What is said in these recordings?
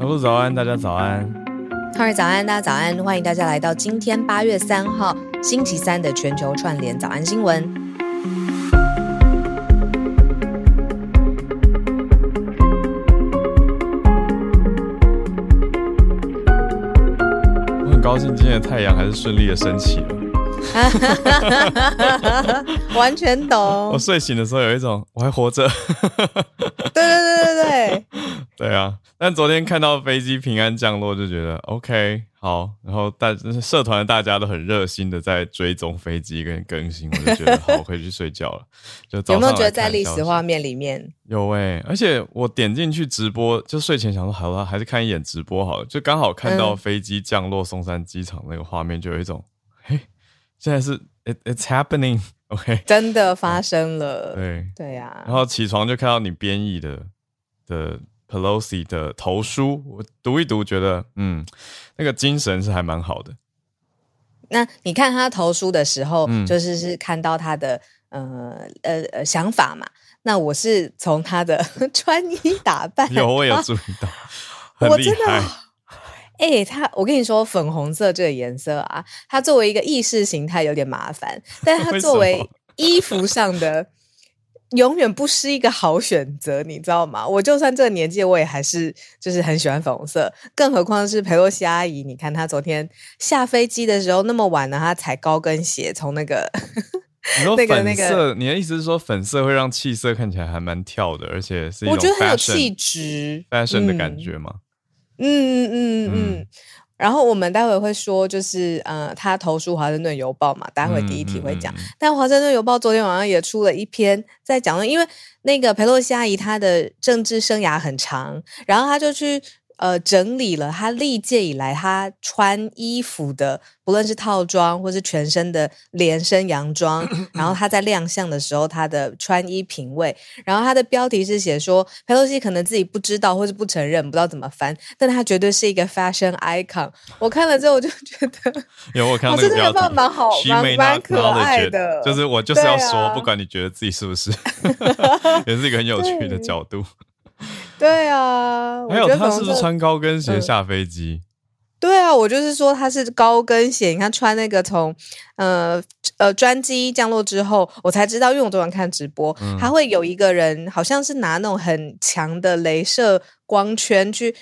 小鹿早安，大家早安。哈尔早安，大家早安。欢迎大家来到今天八月三号星期三的全球串联早安新闻。我很高兴今天的太阳还是顺利的升起了。完全懂。我睡醒的时候有一种我还活着。对对对。对啊，但昨天看到飞机平安降落，就觉得 OK 好。然后大社团大家都很热心的在追踪飞机跟更新，我就觉得 好，我可以去睡觉了。就有没有觉得在历史画面里面有哎、欸？而且我点进去直播，就睡前想说好了，还是看一眼直播好了。就刚好看到飞机降落松山机场那个画面，就有一种嘿、嗯，现在是 it, it's happening，OK，、真的发生了。对对呀、啊，然后起床就看到你编译的的。Pelosi 的投书，我读一读，觉得嗯，那个精神是还蛮好的。那你看他投书的时候，嗯、就是是看到他的呃呃呃想法嘛？那我是从他的 穿衣打扮，有我有注意到，我真的，哎、欸，他我跟你说，粉红色这个颜色啊，它作为一个意识形态有点麻烦，但它作为衣服上的。永远不是一个好选择，你知道吗？我就算这个年纪，我也还是就是很喜欢粉红色，更何况是裴洛西阿姨。你看她昨天下飞机的时候那么晚了，她踩高跟鞋从那个你说 粉色，你的意思是说粉色会让气色看起来还蛮跳的，而且是一种我觉得很有气质、fashion 的感觉吗？嗯嗯嗯嗯。嗯然后我们待会会说，就是呃，他投诉《华盛顿邮报》嘛，待会第一题会讲。嗯嗯嗯、但《华盛顿邮报》昨天晚上也出了一篇在讲，因为那个佩洛西阿姨她的政治生涯很长，然后她就去。呃，整理了他历届以来他穿衣服的，不论是套装或是全身的连身洋装，然后他在亮相的时候他的穿衣品味，然后他的标题是写说，裴洛西可能自己不知道或是不承认，不知道怎么翻，但他绝对是一个 fashion icon。我看了之后我就觉得，有我看到那个标题，蛮好，蛮蛮可爱的，就是我就是要说，啊、不管你觉得自己是不是，也是一个很有趣的角度。对啊，还有他是不是穿高跟鞋下飞机？对啊，我就是说他是高跟鞋。你看穿那个从呃呃专机降落之后，我才知道，因为我昨晚看直播，嗯、他会有一个人好像是拿那种很强的镭射光圈去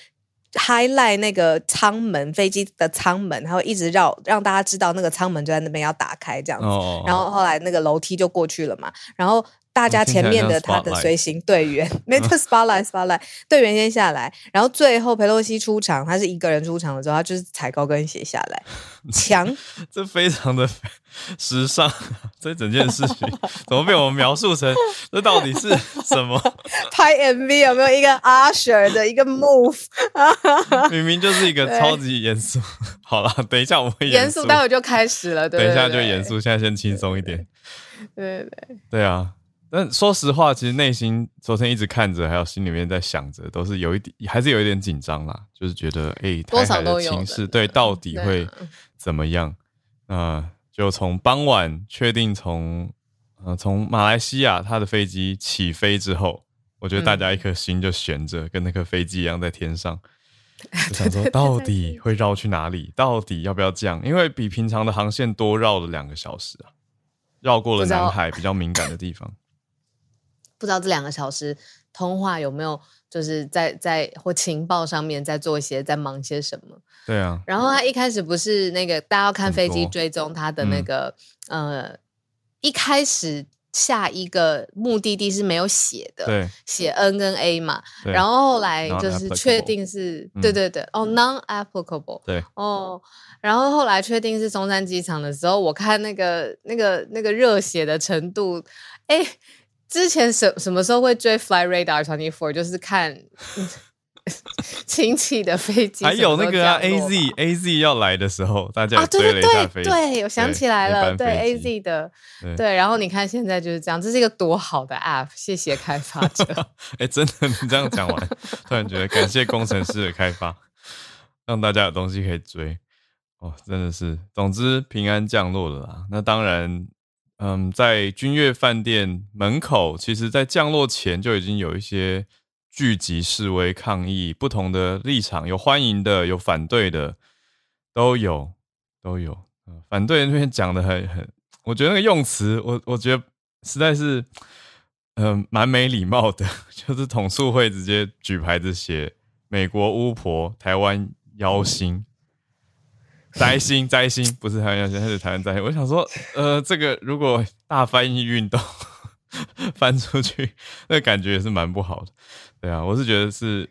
highlight 那个舱门，飞机的舱门，他会一直绕让大家知道那个舱门就在那边要打开这样子。哦、然后后来那个楼梯就过去了嘛，然后。大家前面的他的随行队员，没错，spotlight spotlight，队员先下来，然后最后佩洛西出场，他是一个人出场的时候，他就是踩高跟鞋下来，强，这非常的 时尚，这整件事情怎么被我们描述成这到底是什么？拍 MV 有没有一个 Usher 的一个 move？明明就是一个超级严肃。好了，等一下我们会严肃，待会就开始了。对对对，等一下就严肃，现在先轻松一点。对对对，对啊。但说实话，其实内心昨天一直看着，还有心里面在想着，都是有一点，还是有一点紧张啦。就是觉得，哎、欸，台海的情势，对，到底会怎么样？啊、呃，就从傍晚确定从，呃，从马来西亚他的飞机起飞之后，我觉得大家一颗心就悬着，嗯、跟那颗飞机一样在天上，就想说到底会绕去哪里？到底要不要降？因为比平常的航线多绕了两个小时啊，绕过了南海比较敏感的地方。不知道这两个小时通话有没有，就是在在或情报上面在做一些在忙些什么？对啊。然后他一开始不是那个大家要看飞机追踪他的那个、嗯、呃，一开始下一个目的地是没有写的，对，写 N 跟 A 嘛。然后后来就是确定是，对对对，哦，non-applicable，对，哦，然后后来确定是松山机场的时候，我看那个那个那个热血的程度，哎。之前什什么时候会追 Fly Radar 24？就是看 亲戚的飞机，还有那个啊 AZ AZ 要来的时候，大家也追了一下飞机。对，对，对，我想起来了，对 AZ 的，对，对。然后你看现在就是这样，这是一个多好的 App，谢谢开发者。哎、欸，真的，你这样讲完，突然觉得感谢工程师的开发，让大家有东西可以追。哦，真的是，总之平安降落了啦。那当然。嗯，在君悦饭店门口，其实，在降落前就已经有一些聚集示威抗议，不同的立场，有欢迎的，有反对的，都有都有。反对那边讲的很很，我觉得那个用词，我我觉得实在是，嗯、呃，蛮没礼貌的，就是统促会直接举牌子写“美国巫婆，台湾妖星”。灾星灾星不是台湾要先，还是台湾灾星。我想说，呃，这个如果大翻译运动翻出去，那感觉也是蛮不好的。对啊，我是觉得是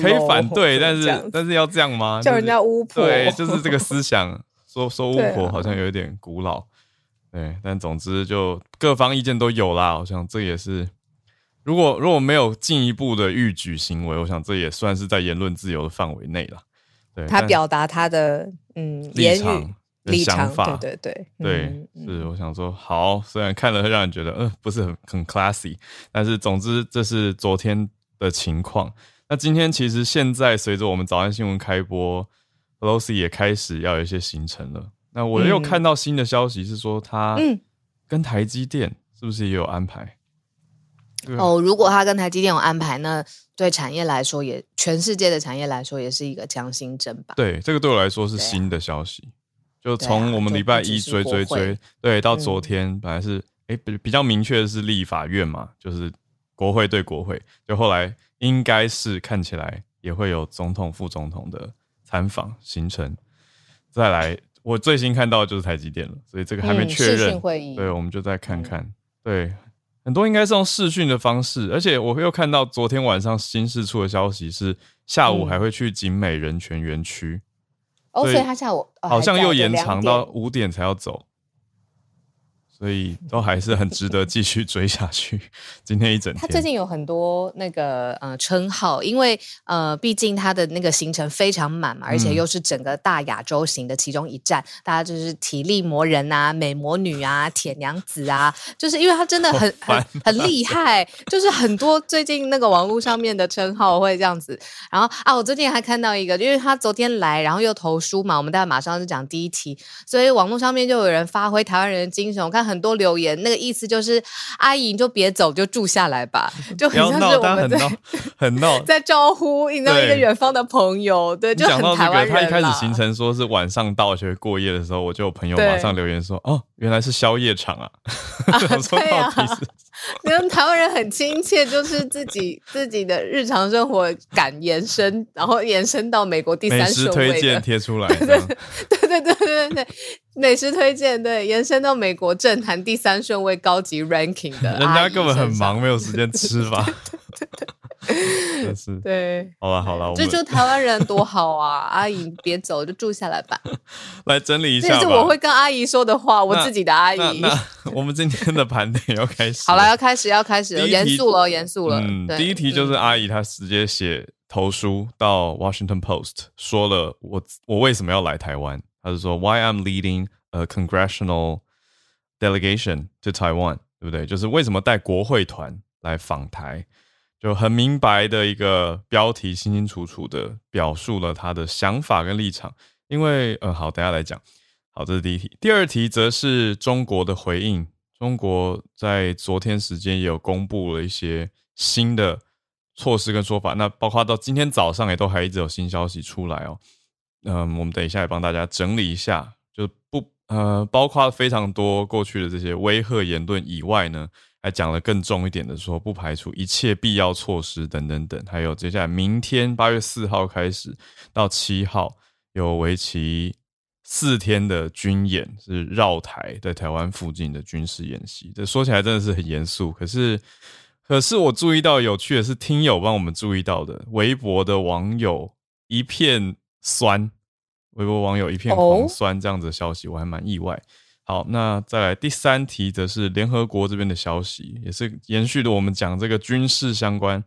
可以反对，但是但是要这样吗？叫人家巫婆？对，就是这个思想，说说巫婆好像有一点古老。对，但总之就各方意见都有啦。我想这也是，如果如果没有进一步的逾矩行为，我想这也算是在言论自由的范围内了。对，他表达他的嗯立场、想法，对对对，对，是我想说，好，虽然看了会让人觉得，嗯，不是很很 classy，但是总之这是昨天的情况。那今天其实现在随着我们早安新闻开播，Pelosi 也开始要有一些行程了。那我又看到新的消息是说，他跟台积电是不是也有安排？哦，如果他跟台积电有安排，那对产业来说也，也全世界的产业来说，也是一个强心针吧。对，这个对我来说是新的消息。啊、就从我们礼拜一追追追，对，到昨天、嗯、本来是哎比比较明确的是立法院嘛，就是国会对国会，就后来应该是看起来也会有总统副总统的参访行程。再来，我最新看到的就是台积电了，所以这个还没确认。嗯、对，我们就再看看。嗯、对。很多应该是用视讯的方式，而且我又看到昨天晚上新事出的消息是下午还会去景美人权园区，哦，所以他下午好像又延长到五点才要走。所以都还是很值得继续追下去。今天一整天，他最近有很多那个呃称号，因为呃毕竟他的那个行程非常满嘛，而且又是整个大亚洲行的其中一站，嗯、大家就是体力魔人啊、美魔女啊、铁娘子啊，就是因为他真的很很很厉害，就是很多最近那个网络上面的称号会这样子。然后啊，我最近还看到一个，因为他昨天来，然后又投书嘛，我们大家马上就讲第一题，所以网络上面就有人发挥台湾人的精神，我看。很多留言，那个意思就是阿姨你就别走，就住下来吧，就很像是我们在 很闹，在招呼你知道一个远方的朋友，对，就很台湾人。他一开始行程说是晚上到就会过夜的时候，我就有朋友马上留言说：“哦，原来是宵夜场啊！”啊对啊，跟台湾人很亲切，就是自己自己的日常生活感延伸，然后延伸到美国第三顺位推荐贴出来，对对对对对对。美食推荐，对，延伸到美国政坛第三顺位高级 ranking 的，人家根本很忙，没有时间吃吧？对，是，对，好了好了，这就台湾人多好啊！阿姨别走，就住下来吧。来整理一下，这是我会跟阿姨说的话，我自己的阿姨。那我们今天的盘点要开始，好了，要开始，要开始，严肃了，严肃了。嗯，第一题就是阿姨她直接写投书到 Washington Post，说了我我为什么要来台湾。他是说，Why I'm leading a congressional delegation to Taiwan，对不对？就是为什么带国会团来访台，就很明白的一个标题，清清楚楚的表述了他的想法跟立场。因为，呃，好，等下来讲。好，这是第一题。第二题则是中国的回应。中国在昨天时间也有公布了一些新的措施跟说法，那包括到今天早上也都还一直有新消息出来哦。嗯，我们等一下也帮大家整理一下，就不呃，包括非常多过去的这些威吓言论以外呢，还讲了更重一点的说，不排除一切必要措施等等等，还有接下来明天八月四号开始到七号有为期四天的军演，是绕台在台湾附近的军事演习。这说起来真的是很严肃，可是可是我注意到有趣的是，听友帮我们注意到的，微博的网友一片酸。微博网友一片狂酸，这样子的消息我还蛮意外。好，那再来第三题，则是联合国这边的消息，也是延续的我们讲这个军事相关。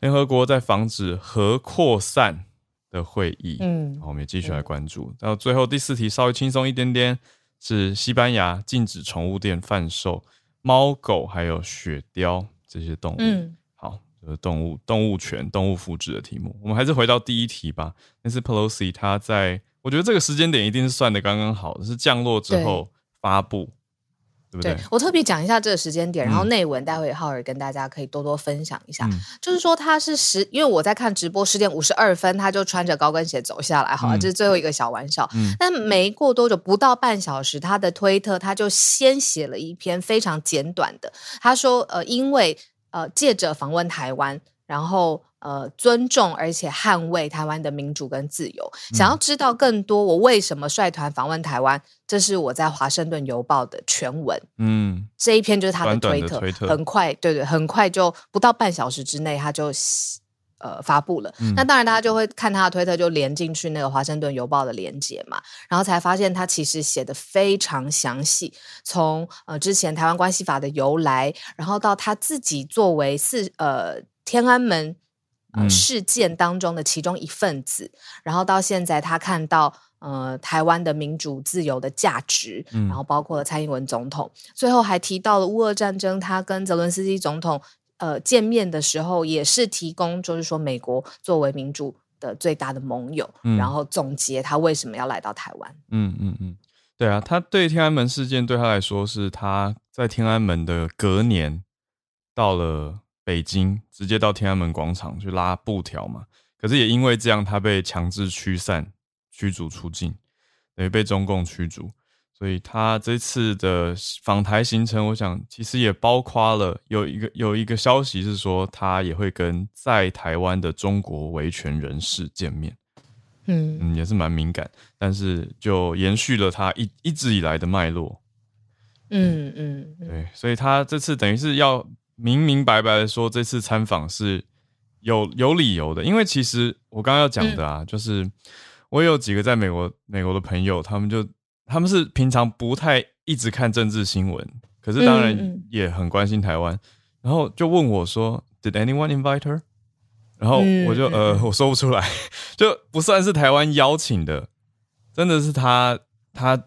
联合国在防止核扩散的会议，嗯，好，我们也继续来关注。到最后第四题稍微轻松一点点，是西班牙禁止宠物店贩售猫狗还有雪貂这些动物。嗯，好，就是动物动物权、动物福祉的题目。我们还是回到第一题吧。那是 Pelosi 他在。我觉得这个时间点一定是算的刚刚好，是降落之后发布，对不对？对，我特别讲一下这个时间点，然后内文待会浩尔跟大家可以多多分享一下。嗯、就是说他是十，因为我在看直播十点五十二分，他就穿着高跟鞋走下来，好了，嗯、这是最后一个小玩笑。嗯、但没过多久，不到半小时，他的推特他就先写了一篇非常简短的，他说：“呃，因为呃借着访问台湾，然后。”呃，尊重而且捍卫台湾的民主跟自由。嗯、想要知道更多，我为什么率团访问台湾？这是我在《华盛顿邮报》的全文。嗯，这一篇就是他的推特，短短推特很快，对对，很快就不到半小时之内，他就呃发布了。嗯、那当然，大家就会看他的推特，就连进去那个《华盛顿邮报》的连接嘛，然后才发现他其实写的非常详细，从呃之前台湾关系法的由来，然后到他自己作为四呃天安门。呃，事件当中的其中一份子，嗯、然后到现在他看到呃台湾的民主自由的价值，嗯、然后包括了蔡英文总统，最后还提到了乌俄战争，他跟泽伦斯基总统呃见面的时候，也是提供就是说美国作为民主的最大的盟友，嗯、然后总结他为什么要来到台湾。嗯嗯嗯，对啊，他对天安门事件对他来说是他在天安门的隔年到了。北京直接到天安门广场去拉布条嘛，可是也因为这样，他被强制驱散、驱逐出境，等于被中共驱逐。所以他这次的访台行程，我想其实也包括了有一个有一个消息是说，他也会跟在台湾的中国维权人士见面。嗯嗯，也是蛮敏感，但是就延续了他一一直以来的脉络。嗯嗯，对，所以他这次等于是要。明明白白的说，这次参访是有有理由的，因为其实我刚刚要讲的啊，嗯、就是我有几个在美国美国的朋友，他们就他们是平常不太一直看政治新闻，可是当然也很关心台湾，嗯嗯、然后就问我说，Did anyone invite her？然后我就、嗯、呃 我说不出来，就不算是台湾邀请的，真的是他他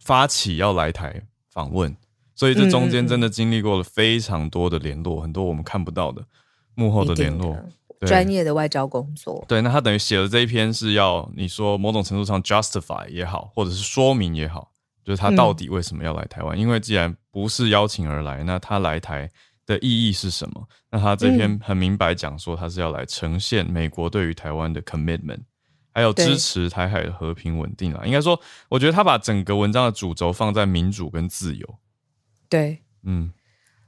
发起要来台访问。所以这中间真的经历过了非常多的联络，嗯、很多我们看不到的幕后的联络，专业的外交工作。对，那他等于写了这一篇是要你说某种程度上 justify 也好，或者是说明也好，就是他到底为什么要来台湾？嗯、因为既然不是邀请而来，那他来台的意义是什么？那他这篇很明白讲说，他是要来呈现美国对于台湾的 commitment，还有支持台海的和平稳定啊。应该说，我觉得他把整个文章的主轴放在民主跟自由。对，嗯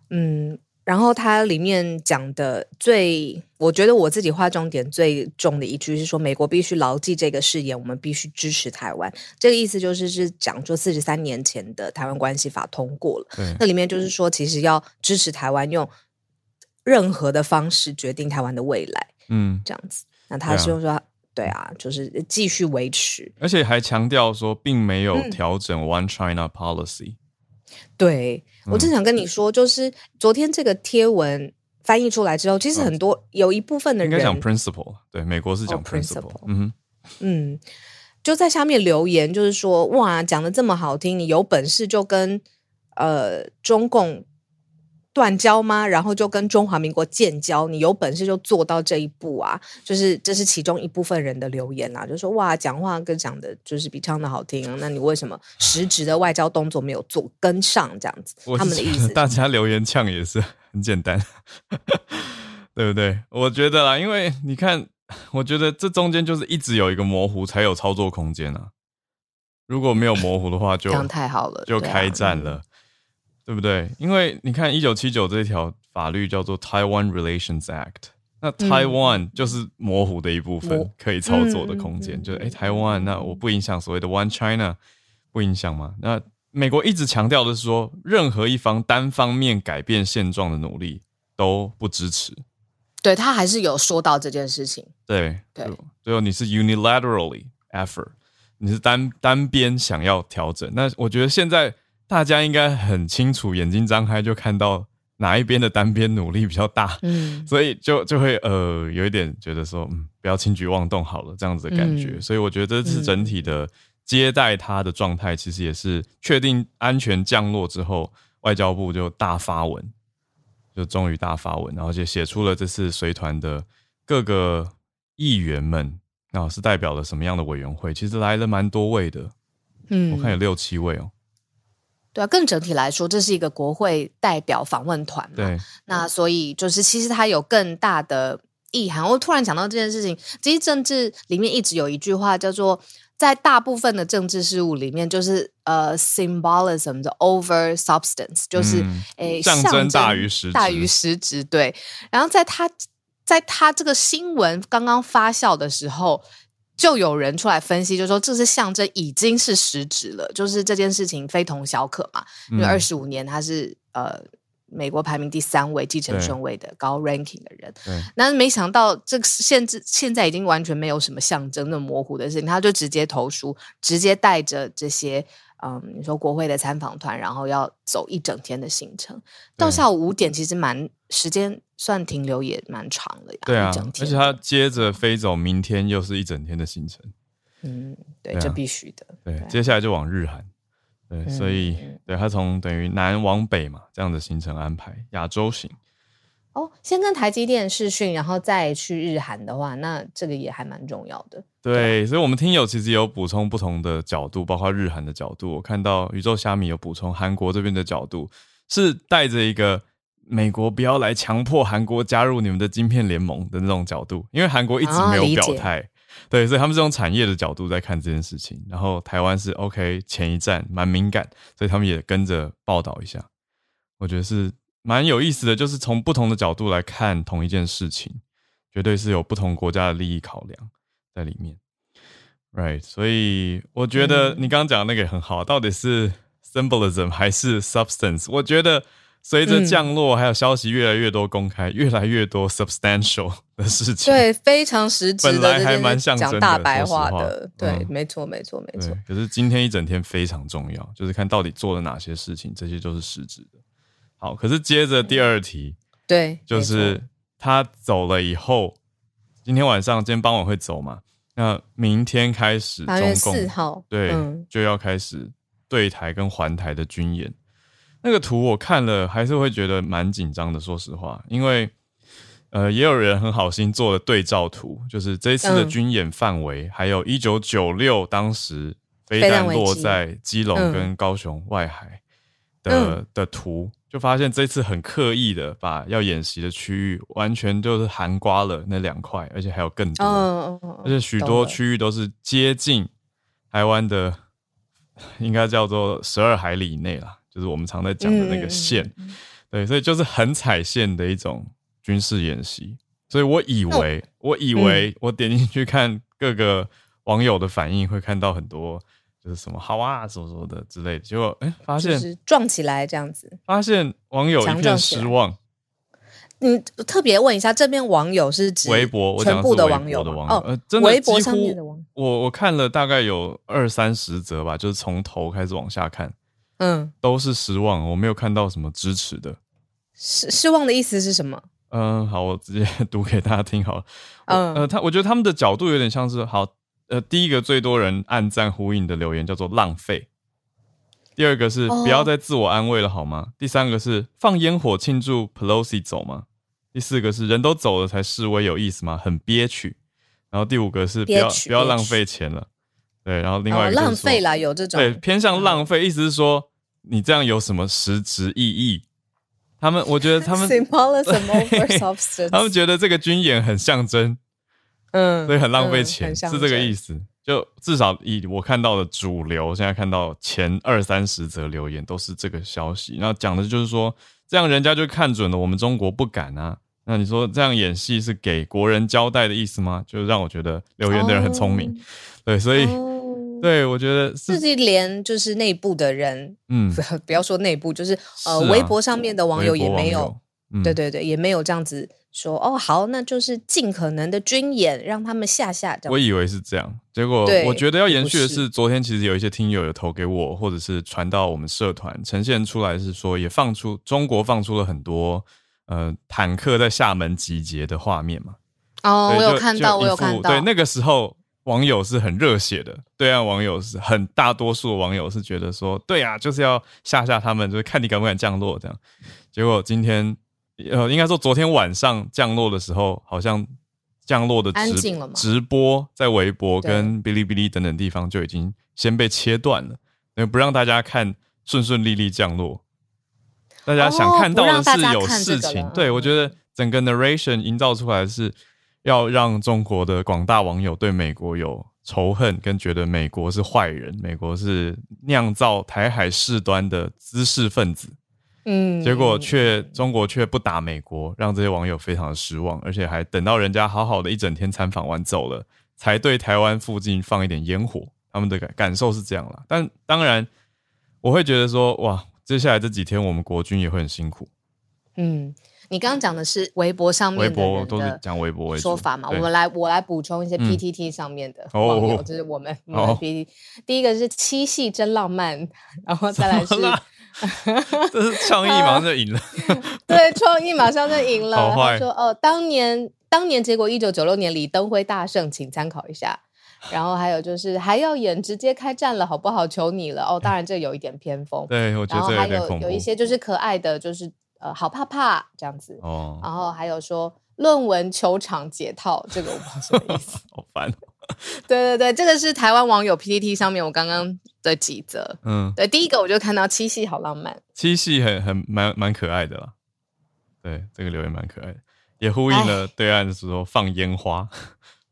嗯，然后它里面讲的最，我觉得我自己划重点最重的一句是说，美国必须牢记这个誓言，我们必须支持台湾。这个意思就是是讲说，四十三年前的台湾关系法通过了，那里面就是说，其实要支持台湾，用任何的方式决定台湾的未来，嗯，这样子。那他是说，对啊，对啊，就是继续维持，而且还强调说，并没有调整 One China Policy。嗯对，我正想跟你说，就是昨天这个贴文翻译出来之后，其实很多有一部分的人应该讲 principle，对，美国是讲 principle，嗯哼，嗯，就在下面留言，就是说哇，讲得这么好听，你有本事就跟呃中共。断交吗？然后就跟中华民国建交？你有本事就做到这一步啊！就是这是其中一部分人的留言啊，就说哇，讲话跟讲的就是比唱的好听啊，那你为什么实质的外交动作没有做跟上？这样子，他们的意思，大家留言呛也是很简单，对不对？我觉得啦，因为你看，我觉得这中间就是一直有一个模糊，才有操作空间啊。如果没有模糊的话就，就 这样太好了，就开战了。对不对？因为你看，一九七九这一条法律叫做 Taiwan Relations Act，那 Taiwan 就是模糊的一部分，可以操作的空间。就是哎，台湾，那我不影响所谓的 One China，不影响吗？那美国一直强调的是说，任何一方单方面改变现状的努力都不支持。对，他还是有说到这件事情。对对，最后你是 unilaterally effort，你是单单边想要调整。那我觉得现在。大家应该很清楚，眼睛张开就看到哪一边的单边努力比较大，嗯，所以就就会呃有一点觉得说，嗯，不要轻举妄动好了，这样子的感觉。嗯、所以我觉得这次整体的接待他的状态，其实也是确定安全降落之后，外交部就大发文，就终于大发文，然后就写出了这次随团的各个议员们，那是代表了什么样的委员会？其实来了蛮多位的，嗯，我看有六七位哦。对啊，更整体来说，这是一个国会代表访问团嘛。对，那所以就是其实它有更大的意涵。我突然想到这件事情，其实政治里面一直有一句话叫做，在大部分的政治事务里面，就是呃，symbolism 的 over substance，就是诶、嗯，象征大于实质，大于实质。对，然后在他在他这个新闻刚刚发酵的时候。就有人出来分析，就说这是象征，已经是实质了，就是这件事情非同小可嘛。因为二十五年他是呃美国排名第三位继承顺位的高 ranking 的人，那没想到这个现在现在已经完全没有什么象征那么模糊的事情，他就直接投书，直接带着这些。嗯，你说国会的参访团，然后要走一整天的行程，到下午五点，其实蛮时间算停留也蛮长的呀。对啊，而且他接着飞走，明天又是一整天的行程。嗯，对，对啊，这必须的。对，对，接下来就往日韩。对，嗯，所以对他从等于南往北嘛，这样的行程安排，亚洲行。哦，先跟台积电视讯，然后再去日韩的话，那这个也还蛮重要的。对，对，所以，我们听友其实有补充不同的角度，包括日韩的角度。我看到宇宙虾米有补充韩国这边的角度，是带着一个美国不要来强迫韩国加入你们的晶片联盟的那种角度，因为韩国一直没有表态。哦，对，所以他们是从产业的角度在看这件事情。然后台湾是 OK 前一站蛮敏感，所以他们也跟着报道一下。我觉得是。蛮有意思的，就是从不同的角度来看同一件事情，绝对是有不同国家的利益考量在里面，right？所以我觉得你刚刚讲的那个也很好，到底是 symbolism 还是 substance？我觉得随着降落，还有消息越来越多公开，越来越多 substantial 的事情，对，非常实质的，本来还蛮像讲大白话的，对，没错，没错，没错。可是今天一整天非常重要，就是看到底做了哪些事情，这些都是实质的。好，可是接着第二题，对，就是他走了以后，今天晚上今天傍晚会走嘛？那明天开始，八月四号，对、嗯，就要开始对台跟环台的军演。那个图我看了，还是会觉得蛮紧张的。说实话，因为呃，也有人很好心做了对照图，就是这一次的军演范围，嗯、还有一九九六当时飞弹落在基隆跟高雄外海的、嗯、的图。就发现这次很刻意的把要演习的区域完全就是含刮了那两块，而且还有更多，而且许多区域都是接近台湾的，应该叫做十二海里以内啦，就是我们常在讲的那个线。对，所以就是很踩线的一种军事演习。所以我以为，我以为我点进去看各个网友的反应，会看到很多。就是什么好啊，什么什么的之类的，结果哎、欸，发现、就是、撞起来这样子，发现网友一片失望。你，特别问一下，这边网友是指微博，我讲的网友的网友哦，呃，真的，微博上面的网友，我我看了大概有二三十则吧，就是从头开始往下看，嗯，都是失望，我没有看到什么支持的。失失望的意思是什么？嗯，好，我直接 读给大家听好了。嗯，呃，他我觉得他们的角度有点像是好。呃，第一个最多人按赞呼应的留言叫做“浪费”，第二个是“不要再自我安慰了好吗？”第三个是“放烟火庆祝 Pelosi 走吗？”第四个是“人都走了才示威有意思吗？很憋屈。”然后第五个是“不要不要浪费钱了。”对，然后另外一个是浪费啦，有这种对偏向浪费，意思是说你这样有什么实质意义？他们我觉得他们 他们觉得这个军演很象征。嗯，所以很浪费钱，嗯，是这个意思。就至少以我看到的主流，现在看到前二三十则留言都是这个消息。然后讲的就是说，这样人家就看准了我们中国不敢啊。那你说这样演戏是给国人交代的意思吗？就让我觉得留言的人很聪明。哦，对，所以，哦，对我觉得是，是连就是内部的人，嗯，不要说内部，就是呃，微博上面的网友也没有，嗯，对对对，也没有这样子。说哦好，那就是尽可能的军演，让他们下下。我以为是这样，结果我觉得要延续的是，昨天其实有一些听友有投给我，或者是传到我们社团，呈现出来是说，也放出中国放出了很多呃坦克在厦门集结的画面嘛。哦，我有看到，我有看到。对，那个时候网友是很热血的，对岸网友是很大多数网友是觉得说，对啊，就是要吓吓他们，就是看你敢不敢降落这样。结果今天。呃，应该说昨天晚上降落的时候，好像降落的直直播在微博跟哔哩哔哩等等地方就已经先被切断了，因为不让大家看顺顺利利降落。大家想看到的是有事情，对，我觉得整个 narration 营造出来是要让中国的广大网友对美国有仇恨，跟觉得美国是坏人，美国是酿造台海事端的知识分子。嗯，结果却中国却不打美国，让这些网友非常的失望，而且还等到人家好好的一整天参访完走了，才对台湾附近放一点烟火。他们的感感受是这样啦，但当然我会觉得说，哇。接下来这几天，我们国军也会很辛苦。嗯，你刚刚讲的是微博上面的，微博都是讲微博说法嘛？我们来，我来补充一些 PTT 上面的网友，就是我们我们 PTT。第一个是七夕真浪漫，然后再来是，这是创意马上就赢了。对，创意马上就赢了。他说：“哦，当年当年结果一九九六年李登辉大胜，请参考一下。”然后还有就是还要演直接开战了，好不好？求你了哦！当然这有一点偏锋，对，我觉得还有有一些就是可爱的，就是呃，好怕怕这样子哦。然后还有说论文球场解套，这个我不知道什么意思，好烦。对对对，这个是台湾网友 PPT 上面我刚刚的几则，嗯，对，第一个我就看到七夕好浪漫，七夕很很蛮蛮可爱的啦。对，这个留言蛮可爱的，也呼应了对岸的时候放烟花。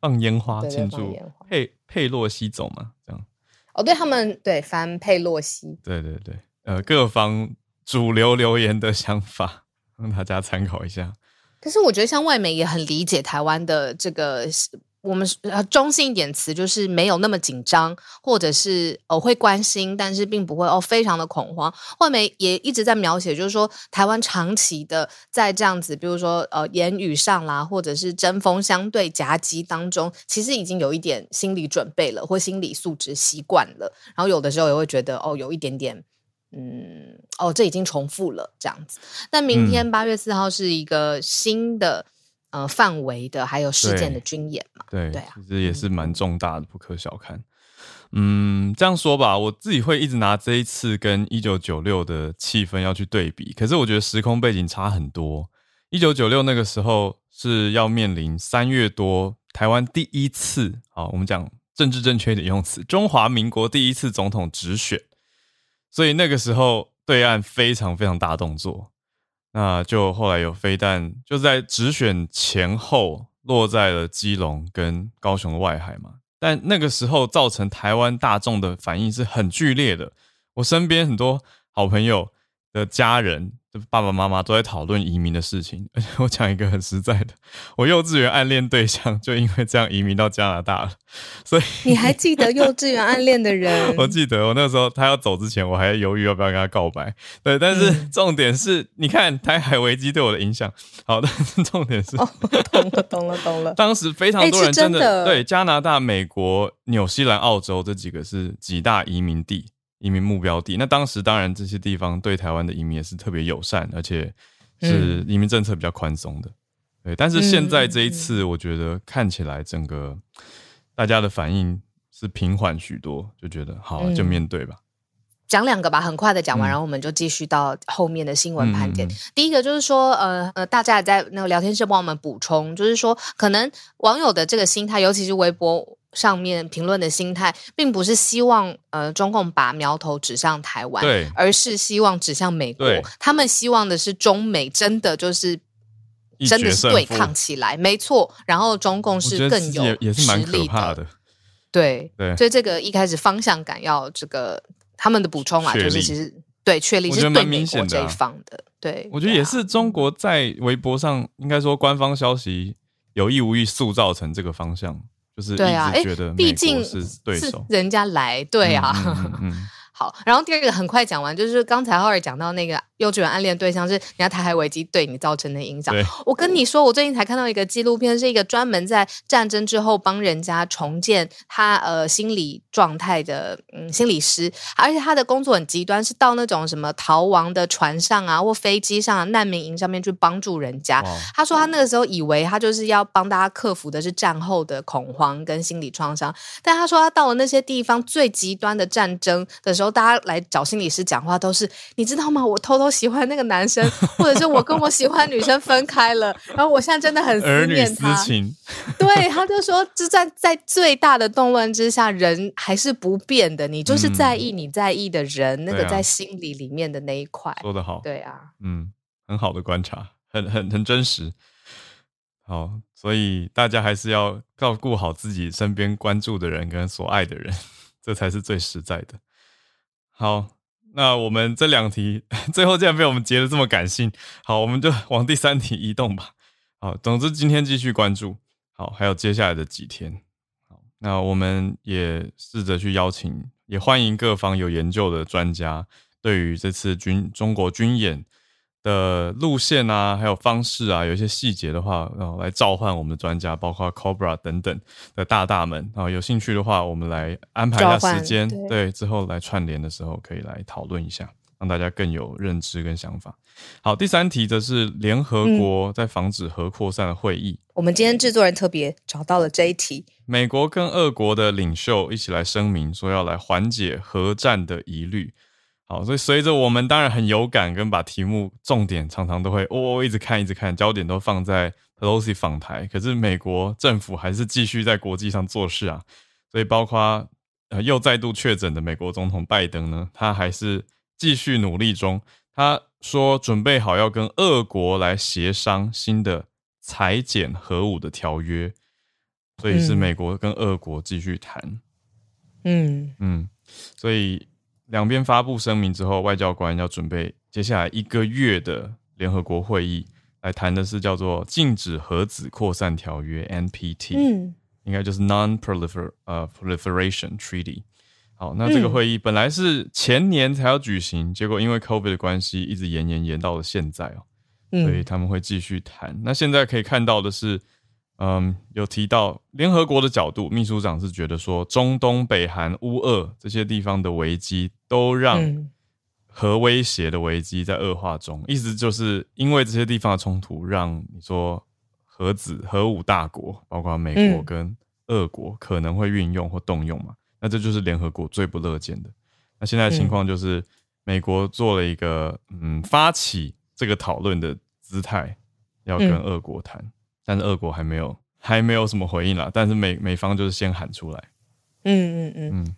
放烟花庆祝佩佩洛西走嘛？这样哦，对他们对翻佩洛西，对对对，呃，各方主流留言的想法，让大家参考一下。可是我觉得，像外媒也很理解台湾的这个。我们呃中性一点词就是没有那么紧张，或者是呃会关心，但是并不会哦非常的恐慌。外媒也一直在描写，就是说台湾长期的在这样子，比如说呃言语上啦，或者是针锋相对夹击当中，其实已经有一点心理准备了，或心理素质习惯了。然后有的时候也会觉得哦有一点点嗯哦这已经重复了这样子。但明天八月四号是一个新的。呃，范围的还有事件的军演嘛？对，对啊，其实也是蛮重大的，不可小看。嗯，这样说吧，我自己会一直拿这一次跟一九九六的气氛要去对比，可是我觉得时空背景差很多。一九九六那个时候是要面临三月多台湾第一次，啊，我们讲政治正确的用词，中华民国第一次总统直选，所以那个时候对岸非常非常大动作。那就后来有飞弹，就在直选前后落在了基隆跟高雄的外海嘛。但那个时候造成台湾大众的反应是很剧烈的。我身边很多好朋友的家人。就爸爸妈妈都在讨论移民的事情，而 且我讲一个很实在的，我幼稚园暗恋对象就因为这样移民到加拿大了，所以你还记得幼稚园暗恋的人？我记得，我那时候他要走之前，我还犹豫要不要跟他告白。对，但是重点是，嗯、你看台海危机对我的影响。好的，重点是，哦，懂了，懂了，懂了。当时非常多人真的，欸、真的对加拿大、美国、纽西兰、澳洲这几个是几大移民地。移民目标地，那当时当然这些地方对台湾的移民也是特别友善，而且是移民政策比较宽松的。对，但是现在这一次，我觉得看起来整个大家的反应是平缓许多，就觉得好就面对吧。讲两个吧，很快的讲完，然后我们就继续到后面的新闻盘点。第一个就是说，呃呃，大家也在那个聊天室帮我们补充，就是说可能网友的这个心态，尤其是微博。上面评论的心态，并不是希望呃中共把苗头指向台湾，对，而是希望指向美国。他们希望的是中美真的就是真的是对抗起来，没错。然后中共是更有实力的，也是蛮可怕的。对对，所以这个一开始方向感要这个他们的补充啊，就是其实对确立是对美国这一方的。对，我觉得也是中国在微博上应该说官方消息有意无意塑造成这个方向。就是对啊，哎，毕竟是是人家来，对啊。嗯嗯嗯 好，然后第二个很快讲完，就是刚才浩尔讲到那个幼稚园暗恋对象是人家台海危机对你造成的影响。我跟你说，我最近才看到一个纪录片，是一个专门在战争之后帮人家重建他呃心理状态的嗯心理师，而且他的工作很极端，是到那种什么逃亡的船上啊或飞机上、啊、难民营上面去帮助人家。他说他那个时候以为他就是要帮大家克服的是战后的恐慌跟心理创伤，但他说他到了那些地方最极端的战争的时候。大家来找心理师讲话都是，你知道吗？我偷偷喜欢那个男生，或者是我跟我喜欢女生分开了，然后我现在真的很思念他。对，他就说，就在在最大的动乱之下，人还是不变的。你就是在意你在意的人，嗯、那个在心里里面的那一块。说得好。对啊。嗯，很好的观察，很很很真实。好，所以大家还是要照顾好自己身边关注的人跟所爱的人，这才是最实在的。好，那我们这两题 最后竟然被我们截得这么感性，好，我们就往第三题移动吧。好，总之今天继续关注，好，还有接下来的几天，好，那我们也试着去邀请，也欢迎各方有研究的专家，对于这次军中国军演。的路线啊，还有方式啊，有一些细节的话，然后来召唤我们的专家，包括 Cobra 等等的大大们啊，有兴趣的话，我们来安排一下时间，对，对，之后来串联的时候可以来讨论一下，让大家更有认知跟想法。好，第三题则是联合国在防止核扩散的会议。嗯，我们今天制作人特别找到了这一题，美国跟俄国的领袖一起来声明说要来缓解核战的疑虑。好，所以随着我们当然很有感，跟把题目重点常常都会哦，一直看一直看，焦点都放在 Pelosi 访台，可是美国政府还是继续在国际上做事啊。所以包括呃又再度确诊的美国总统拜登呢，他还是继续努力中。他说准备好要跟俄国来协商新的裁减核武的条约，所以是美国跟俄国继续谈。嗯嗯，所以。两边发布声明之后，外交官要准备接下来一个月的联合国会议，来谈的是叫做《禁止核子扩散条约》（NPT），嗯，应该就是 Non-Prolifer 呃 Proliferation Treaty。好，那这个会议本来是前年才要举行，结果因为 COVID 的关系，一直延延延到了现在哦，所以他们会继续谈。那现在可以看到的是。嗯，有提到联合国的角度，秘书长是觉得说，中东、北韩、乌俄这些地方的危机，都让核威胁的危机在恶化中。意思就是因为这些地方的冲突，让你说核子、核武大国，包括美国跟俄国可能会运用或动用嘛？那这就是联合国最不乐见的。那现在的情况就是，美国做了一个嗯，发起这个讨论的姿态，要跟俄国谈。但是俄国还没有还没有什么回应啦，但是美美方就是先喊出来。嗯嗯嗯嗯，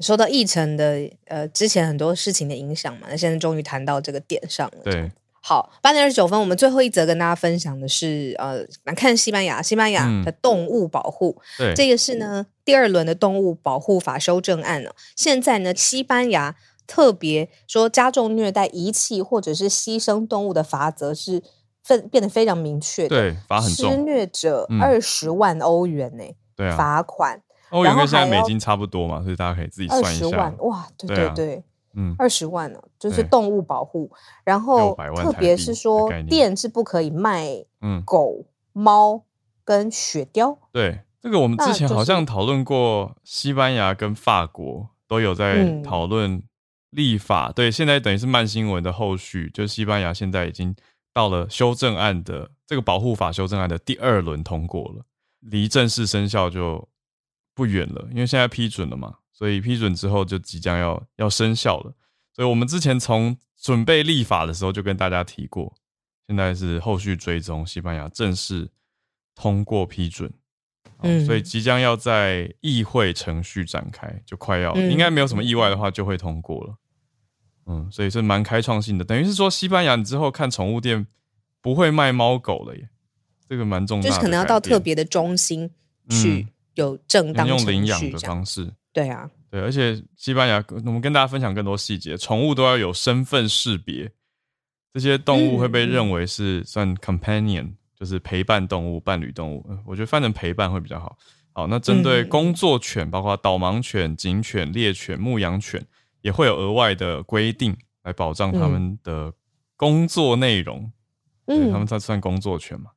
说到议程的呃之前很多事情的影响嘛，那现在终于谈到这个点上了。对，好，八点二十九分，我们最后一则跟大家分享的是呃，来看西班牙，西班牙的动物保护。对，这个是呢第二轮的动物保护法修正案呢，现在呢西班牙特别说加重虐待、遗弃或者是牺牲动物的罚则是。分变得非常明确，对，罚很重，施虐者二十万欧元呢、欸，对啊，罚款，欧元跟现在美金差不多嘛，所以大家可以自己算一下，二十万，哇，对对对，嗯，二十万呢，就是动物保护，然后特别是说店是不可以卖狗、嗯、猫跟雪貂，对，这个我们之前好像讨论过，西班牙跟法国都有在讨论立法，嗯、对，现在等于是慢新闻的后续，就西班牙现在已经。到了修正案的这个保护法修正案的第二轮通过了，离正式生效就不远了，因为现在批准了嘛，所以批准之后就即将要要生效了。所以我们之前从准备立法的时候就跟大家提过，现在是后续追踪西班牙正式通过批准，嗯，所以即将要在议会程序展开，就快要应该没有什么意外的话就会通过了。嗯，所以是蛮开创性的，等于是说西班牙你之后看宠物店不会卖猫狗了耶，这个蛮重要的，就是可能要到特别的中心去有正当、嗯、用领养的方式。对啊，对，而且西班牙我们跟大家分享更多细节，宠物都要有身份识别，这些动物会被认为是算 companion，、嗯、就是陪伴动物、伴侣动物。我觉得翻成陪伴会比较好。好，那针对工作犬，包括导盲犬、警犬、猎犬、牧羊犬。也会有额外的规定来保障他们的工作内容，嗯，他们才算工作权嘛，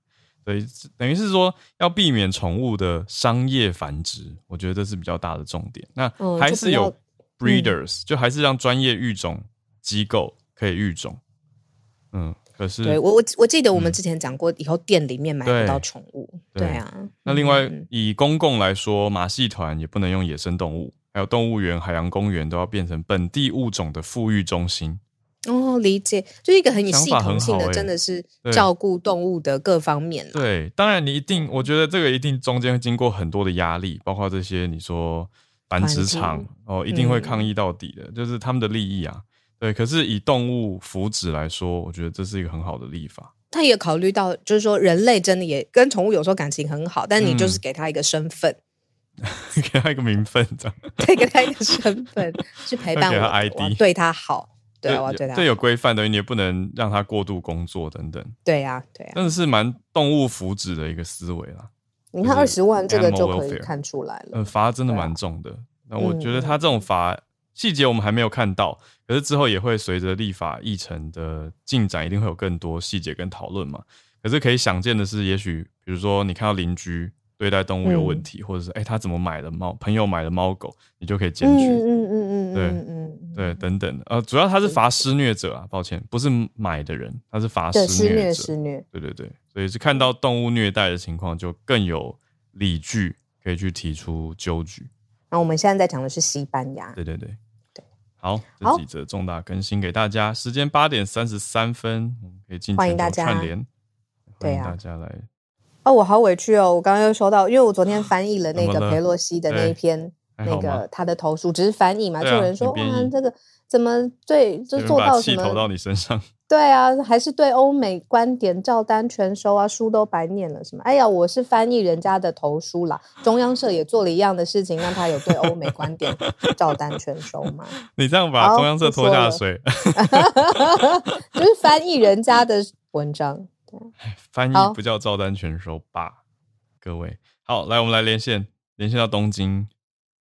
所以等于是说要避免宠物的商业繁殖，我觉得这是比较大的重点。那还是有 breeders，就还是让专业育种机构可以育种。嗯，可是对我我我记得我们之前讲过，以后店里面买不到宠物，对啊。那另外以公共来说，马戏团也不能用野生动物。还有动物园、海洋公园都要变成本地物种的富裕中心，哦，理解，就是一个很系统性的，欸、真的是照顾动物的各方面。对，当然你一定，我觉得这个一定中间会经过很多的压力，包括这些你说繁殖场哦，一定会抗议到底的，嗯、就是他们的利益啊。对，可是以动物福祉来说，我觉得这是一个很好的立法。他也考虑到，就是说人类真的也跟宠物有时候感情很好，但你就是给他一个身份，嗯、给他一个名分，这样 对，给他一个身份去陪伴我，他 ID，我对他好，对，对我要对他好，对有规范的，你也不能让他过度工作等等。对呀、啊，对呀、啊，真的是蛮动物福祉的一个思维啦。你看二十万这个就可以看出来了，嗯，罚真的蛮重的。那、啊、我觉得他这种罚细节我们还没有看到。可是之后也会随着立法议程的进展，一定会有更多细节跟讨论嘛。可是可以想见的是，也许比如说你看到邻居对待动物有问题，嗯、或者是哎、欸、他怎么买的猫，朋友买的猫狗，你就可以检举。嗯嗯嗯嗯，对，嗯对等等。呃，主要他是罚施虐者啊，抱歉，不是买的人，他是罚施虐者。施虐，对对对，所以是看到动物虐待的情况，就更有理据可以去提出纠举。那我们现在在讲的是西班牙。对对对。好，这几则重大更新给大家。时间八点三十三分，我们可以进行串联。欢迎大家来。哦，我好委屈哦，我刚刚又收到，因为我昨天翻译了那个裴洛西的那一篇，那个他的投诉，只是翻译嘛，就有人说哇，这个怎么对，就做到什么？气投到你身上。对啊，还是对欧美观点照单全收啊，书都白念了什么？哎呀，我是翻译人家的投书啦。中央社也做了一样的事情，让他有对欧美观点照单全收嘛。你这样把中央社拖下水，就是翻译人家的文章。对，翻译不叫照单全收吧？各位，好，来，我们来连线，连线到东京。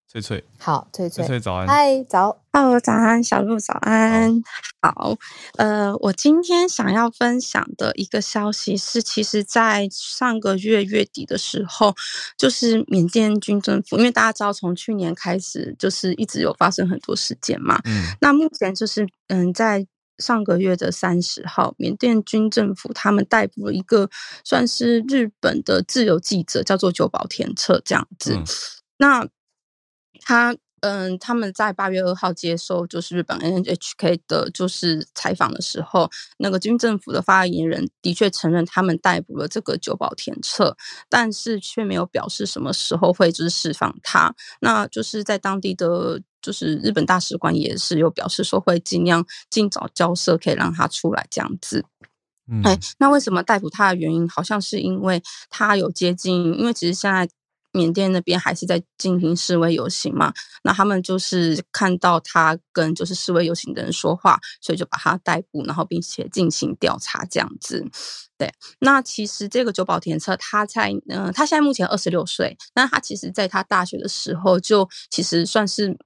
翠翠，好，翠翠，翠翠早安，嗨，早，Hello，早安，小鹿早安，好，好，呃，我今天想要分享的一个消息是，其实，在上个月月底的时候，就是缅甸军政府，因为大家知道，从去年开始，就是一直有发生很多事件嘛，嗯，那目前就是，嗯，在上个月的三十号，缅甸军政府他们逮捕了一个算是日本的自由记者，叫做久保田彻这样子，嗯、那。他嗯，他们在八月二号接受就是日本 NHK 的，就是采访的时候，那个军政府的发言人的确承认他们逮捕了这个久保田彻，但是却没有表示什么时候会就是释放他。那就是在当地的就是日本大使馆也是有表示说会尽量尽早交涉，可以让他出来这样子。嗯，哎，那为什么逮捕他的原因，好像是因为他有接近，因为其实现在。缅甸那边还是在进行示威游行嘛？那他们就是看到他跟就是示威游行的人说话，所以就把他逮捕，然后并且进行调查这样子。对，那其实这个久保田车他在嗯、他现在目前二十六岁，那他其实在他大学的时候就其实算是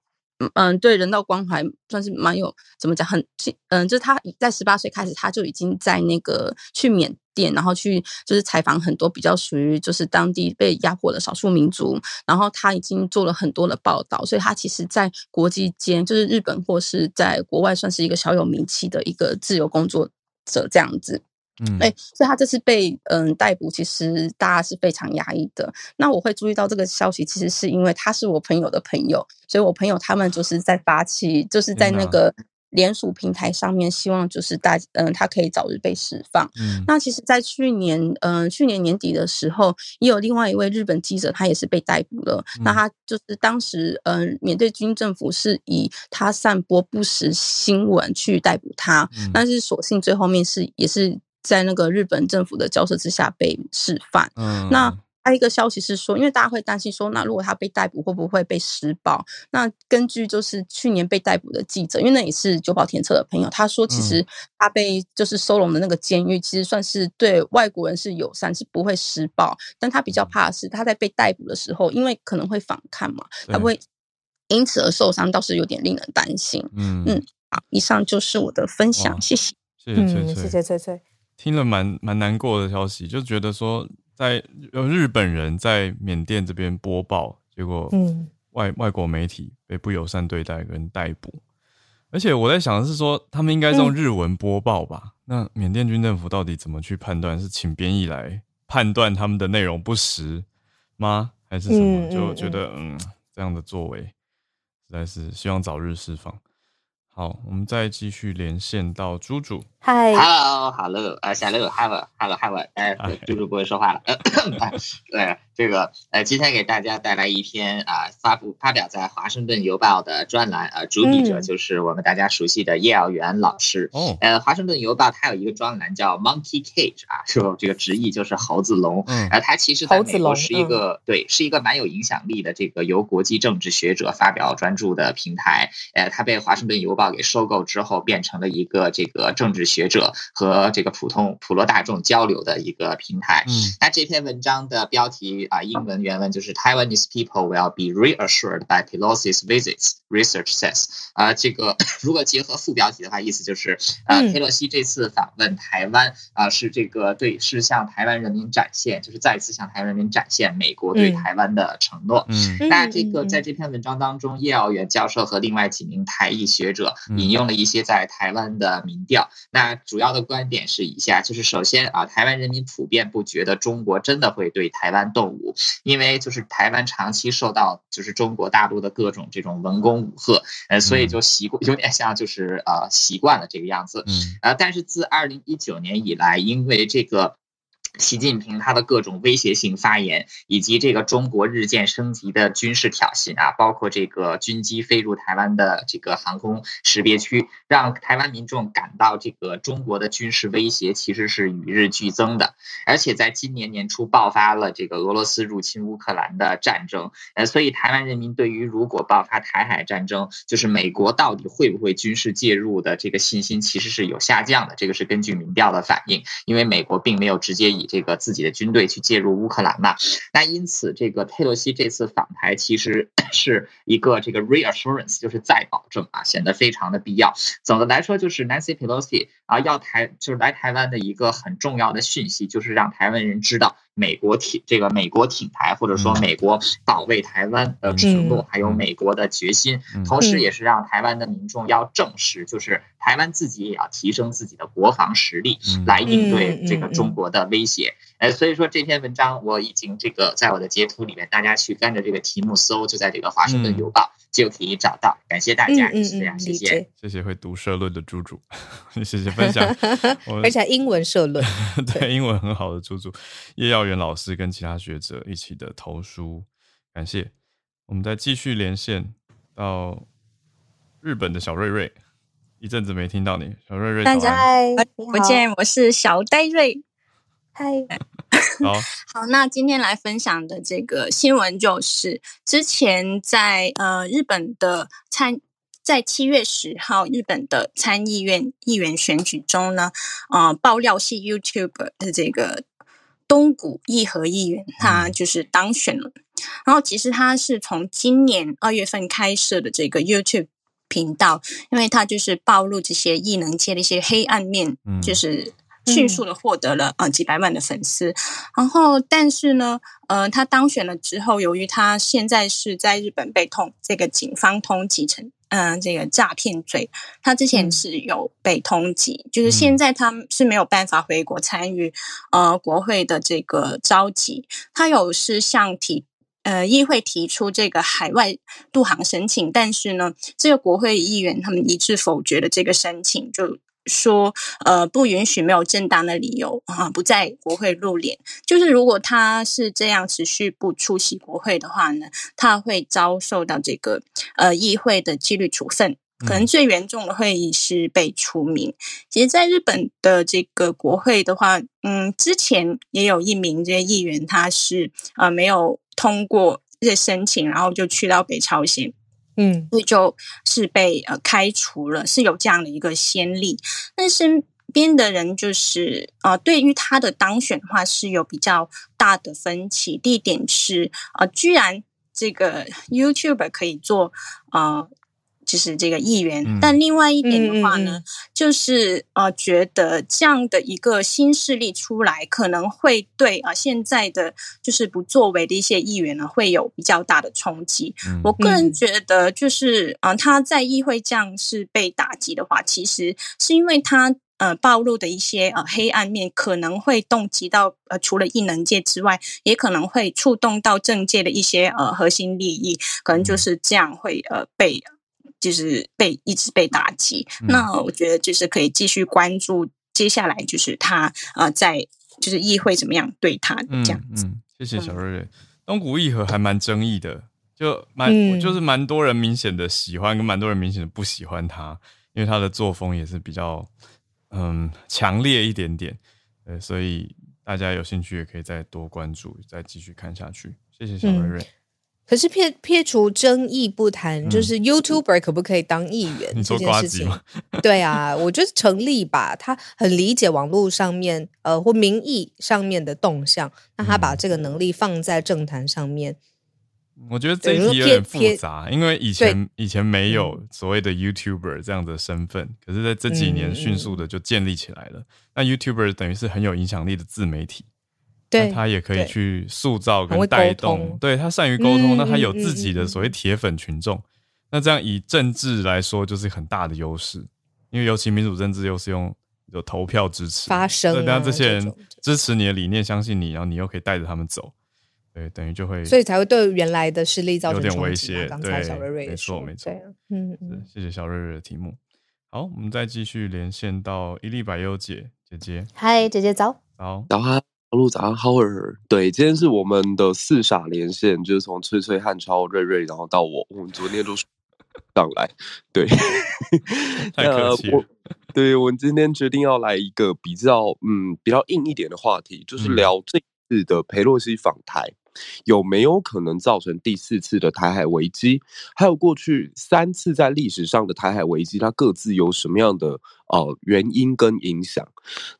嗯，对人道关怀算是蛮有怎么讲很嗯，就是他在十八岁开始他就已经在那个去缅。甸，然后去就是采访很多比较属于就是当地被压迫的少数民族，然后他已经做了很多的报道，所以他其实，在国际间就是日本或是在国外，算是一个小有名气的一个自由工作者这样子。嗯，哎，所以他这次被嗯逮捕，其实大家是非常压抑的。那我会注意到这个消息，其实是因为他是我朋友的朋友，所以我朋友他们就是在发起，就是在那个。联署平台上面，希望就是大嗯，他可以早日被释放。嗯，那其实，在去年嗯，去年年底的时候，也有另外一位日本记者，他也是被逮捕了。嗯、那他就是当时嗯，缅甸军政府是以他散播不实新闻去逮捕他，嗯、但是所幸最后面是也是在那个日本政府的交涉之下被释放。嗯，那。还有一个消息是说，因为大家会担心说，那如果他被逮捕，会不会被施暴？那根据就是去年被逮捕的记者，因为那也是久保田彻的朋友，他说，其实他被就是收容的那个监狱，其实算是对外国人是友善，是不会施暴。但他比较怕的是，他在被逮捕的时候，因为可能会反抗嘛，他不会因此而受伤，倒是有点令人担心。嗯嗯，好，以上就是我的分享，谢谢。谢谢翠翠，谢谢翠翠。听了蛮蛮难过的消息，就觉得说。在有日本人在缅甸这边播报，结果外、嗯、外国媒体被不友善对待跟逮捕，而且我在想的是说，他们应该用日文播报吧？嗯、那缅甸军政府到底怎么去判断？是请编译来判断他们的内容不实吗？还是什么？就觉得嗯，这样的作为实在是希望早日释放。好，我们再继续连线到猪猪。嗨，Hello，Hello，呃，小六，Hello，Hello，Hello，哎，猪猪不会说话了。对，这个，呃，今天给大家带来一篇啊、呃，发布发表在《华盛顿邮报》的专栏，呃，主笔者就是我们大家熟悉的叶耀元老师。哦、嗯，呃，《华盛顿邮报》它有一个专栏叫 Monkey Cage 啊，说这个直译就是猴子笼。嗯，呃，它其实在美国是一个、嗯、对，是一个蛮有影响力的这个由国际政治学者发表专著的平台。呃，它被《华盛顿邮报》给收购之后，变成了一个这个政治学者和这个普通普罗大众交流的一个平台。嗯，那这篇文章的标题啊，英文原文就是 Taiwanese people will be reassured by Pelosi's visits, research says。啊，这个如果结合副标题的话，意思就是啊，佩洛西这次访问台湾啊，是这个对，是向台湾人民展现，就是再次向台湾人民展现美国对台湾的承诺。嗯，那这个在这篇文章当中，叶耀元教授和另外几名台裔学者引用了一些在台湾的民调。那主要的观点是以下，就是首先啊，台湾人民普遍不觉得中国真的会对台湾动武，因为就是台湾长期受到就是中国大陆的各种这种文攻武吓，呃，所以就习惯有点像就是呃习惯了这个样子，嗯，呃，但是自二零一九年以来，因为这个。习近平他的各种威胁性发言，以及这个中国日渐升级的军事挑衅啊，包括这个军机飞入台湾的这个航空识别区，让台湾民众感到这个中国的军事威胁其实是与日俱增的。而且在今年年初爆发了这个俄罗斯入侵乌克兰的战争，呃，所以台湾人民对于如果爆发台海战争，就是美国到底会不会军事介入的这个信心其实是有下降的。这个是根据民调的反应，因为美国并没有直接以这个自己的军队去介入乌克兰嘛？那因此，这个佩洛西这次访台其实 是一个这个 reassurance，就是再保证啊，显得非常的必要。总的来说，就是 Nancy Pelosi 啊要台就是来台湾的一个很重要的讯息，就是让台湾人知道。美国挺这个美国挺台，或者说美国保卫台湾的承诺，还有美国的决心，同时也是让台湾的民众要正视，就是台湾自己也要提升自己的国防实力，来应对这个中国的威胁。呃，所以说这篇文章我已经这个在我的截图里面，大家去跟着这个题目搜，就在这个华盛顿邮报就可以找到。感谢大家，是这样，谢谢，谢谢会读社论的猪猪，谢谢分享，而且英文社论，对英文很好的猪猪，叶耀元老师跟其他学者一起的投书，感谢。我们再继续连线到日本的小瑞瑞，一阵子没听到你，小瑞瑞，大家好，不见，我是小呆瑞，嗨，好，好，那今天来分享的这个新闻就是，之前在呃日本的参。在七月十号，日本的参议院议员选举中呢，呃，爆料系 YouTube 的这个东谷义和议员，他就是当选了。然后，其实他是从今年二月份开设的这个 YouTube 频道，因为他就是暴露这些异能界的一些黑暗面，就是迅速的获得了呃几百万的粉丝。然后，但是呢，呃，他当选了之后，由于他现在是在日本被通这个警方通缉成。嗯，这个诈骗罪，他之前是有被通缉，嗯、就是现在他是没有办法回国参与呃国会的这个召集，他有是向提呃议会提出这个海外渡航申请，但是呢，这个国会议员他们一致否决了这个申请，就。说呃不允许没有正当的理由啊不在国会露脸，就是如果他是这样持续不出席国会的话呢，他会遭受到这个呃议会的纪律处分，可能最严重的会议是被除名。其实，在日本的这个国会的话，嗯，之前也有一名这些议员，他是呃没有通过这些申请，然后就去到北朝鲜。嗯，所以就是被呃开除了，是有这样的一个先例。那身边的人就是呃，对于他的当选的话是有比较大的分歧。地点是呃，居然这个 YouTube 可以做呃。就是这个议员，嗯、但另外一点的话呢，嗯嗯、就是呃，觉得这样的一个新势力出来，可能会对啊、呃、现在的就是不作为的一些议员呢，会有比较大的冲击。嗯、我个人觉得，就是啊、呃，他在议会这样是被打击的话，其实是因为他呃暴露的一些呃黑暗面，可能会动机到呃除了艺能界之外，也可能会触动到政界的一些呃核心利益，可能就是这样会呃被。就是被一直被打击。嗯、那我觉得就是可以继续关注接下来就是他啊、呃，在就是议会怎么样对他这样子。谢谢小瑞瑞。东谷义和还蛮争议的，就蛮、嗯、就是蛮多人明显的喜欢，跟蛮多人明显的不喜欢他，因为他的作风也是比较嗯强烈一点点。呃，所以大家有兴趣也可以再多关注，再继续看下去。谢谢小瑞瑞。嗯可是撇撇除争议不谈，嗯、就是 YouTuber 可不可以当议员这件事情？对啊，我觉得成立吧。他很理解网络上面呃或民意上面的动向，那他把这个能力放在政坛上面。我觉得这一题有点复杂，因为以前以前没有所谓的 YouTuber 这样的身份，可是在这几年迅速的就建立起来了。嗯、那 YouTuber 等于是很有影响力的自媒体。对，他也可以去塑造跟带动，对，他善于沟通，那他有自己的所谓铁粉群众，那这样以政治来说就是很大的优势，因为尤其民主政治又是用有投票支持。发声、啊，对，让这些人支持你的理念，相信你，然后你又可以带着他们走，对，等于就会，所以才会对原来的势力造成有点威胁。刚才小瑞瑞没错没错，嗯嗯，谢谢小瑞瑞的题目。好，我们再继续连线到伊利百优姐姐姐，嗨，姐姐早，早。早哈。哈喽，早上好儿。对，今天是我们的四傻连线，就是从崔崔、汉超、瑞瑞，然后到我。我们昨天都上来，对，太客气了。我对，我们今天决定要来一个比较嗯比较硬一点的话题，就是聊这次的裴洛西访台、嗯、有没有可能造成第四次的台海危机，还有过去三次在历史上的台海危机，它各自有什么样的呃原因跟影响？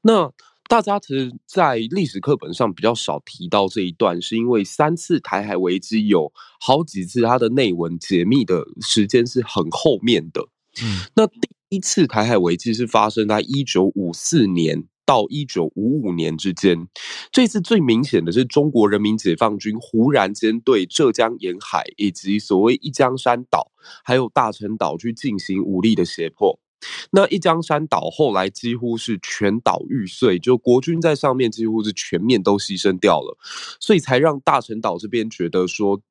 那。大家其实，在历史课本上比较少提到这一段，是因为三次台海危机有好几次它的内文解密的时间是很后面的。嗯，那第一次台海危机是发生在一九五四年到一九五五年之间。这次最明显的是中国人民解放军忽然间对浙江沿海以及所谓一江山岛还有大陈岛去进行武力的胁迫。那一江山岛后来几乎是全岛玉碎，就国军在上面几乎是全面都牺牲掉了，所以才让大陈岛这边觉得说，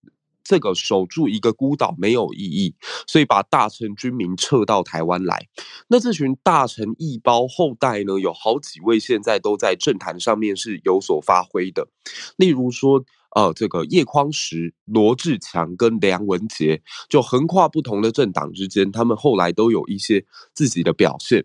这个守住一个孤岛没有意义，所以把大陈军民撤到台湾来。那这群大陈义胞后代呢，有好几位现在都在政坛上面是有所发挥的，例如说。呃，这个叶匡时、罗志强跟梁文杰，就横跨不同的政党之间，他们后来都有一些自己的表现。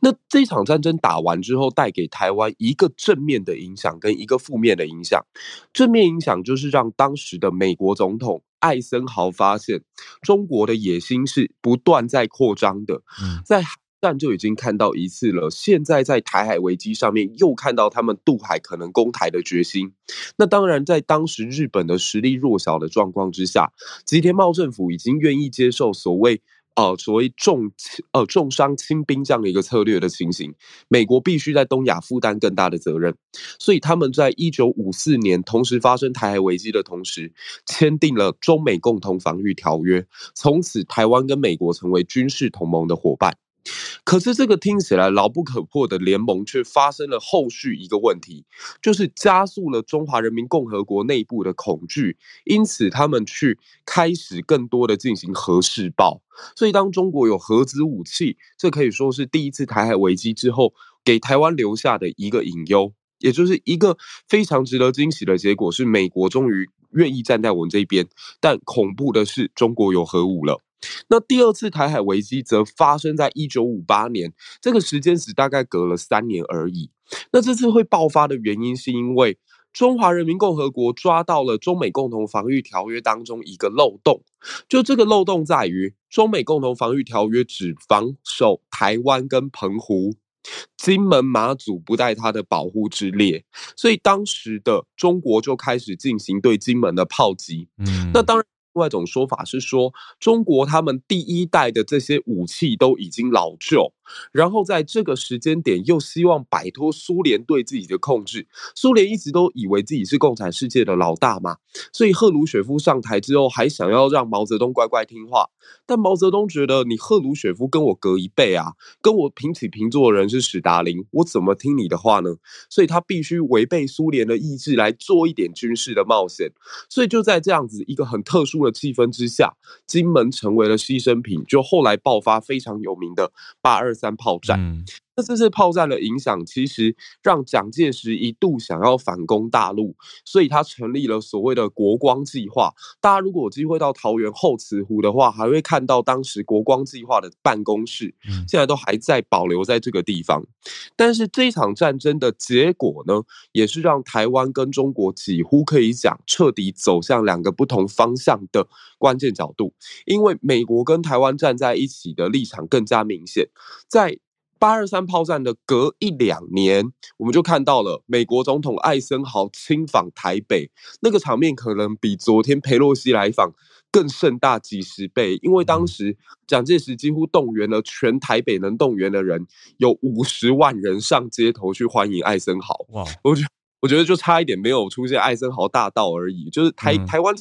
那这场战争打完之后，带给台湾一个正面的影响跟一个负面的影响。正面影响就是让当时的美国总统艾森豪发现，中国的野心是不断在扩张的，在。但就已经看到一次了，现在在台海危机上面又看到他们渡海可能攻台的决心。那当然，在当时日本的实力弱小的状况之下，吉田茂政府已经愿意接受所谓呃所谓重呃重伤轻兵这样的一个策略的情形。美国必须在东亚负担更大的责任，所以他们在一九五四年同时发生台海危机的同时，签订了中美共同防御条约，从此台湾跟美国成为军事同盟的伙伴。可是这个听起来牢不可破的联盟，却发生了后续一个问题，就是加速了中华人民共和国内部的恐惧，因此他们去开始更多的进行核试爆。所以当中国有核子武器，这可以说是第一次台海危机之后给台湾留下的一个隐忧，也就是一个非常值得惊喜的结果，是美国终于愿意站在我们这边。但恐怖的是，中国有核武了。那第二次台海危机则发生在一九五八年，这个时间只大概隔了三年而已。那这次会爆发的原因，是因为中华人民共和国抓到了中美共同防御条约当中一个漏洞，就这个漏洞在于，中美共同防御条约只防守台湾跟澎湖，金门、马祖不在它的保护之列，所以当时的中国就开始进行对金门的炮击。嗯，那当然。另外一种说法是说，中国他们第一代的这些武器都已经老旧。然后在这个时间点，又希望摆脱苏联对自己的控制。苏联一直都以为自己是共产世界的老大嘛，所以赫鲁雪夫上台之后，还想要让毛泽东乖乖听话。但毛泽东觉得，你赫鲁雪夫跟我隔一辈啊，跟我平起平坐的人是史达林，我怎么听你的话呢？所以他必须违背苏联的意志来做一点军事的冒险。所以就在这样子一个很特殊的气氛之下，金门成为了牺牲品，就后来爆发非常有名的八二三炮战。嗯这次炮战的影响，其实让蒋介石一度想要反攻大陆，所以他成立了所谓的国光计划。大家如果有机会到桃园后慈湖的话，还会看到当时国光计划的办公室，现在都还在保留在这个地方。但是这一场战争的结果呢，也是让台湾跟中国几乎可以讲彻底走向两个不同方向的关键角度，因为美国跟台湾站在一起的立场更加明显，在。八二三炮战的隔一两年，我们就看到了美国总统艾森豪亲访台北，那个场面可能比昨天佩洛西来访更盛大几十倍。因为当时蒋介石几乎动员了全台北能动员的人，有五十万人上街头去欢迎艾森豪。哇，我觉我觉得就差一点没有出现艾森豪大道而已，就是台、嗯、台湾。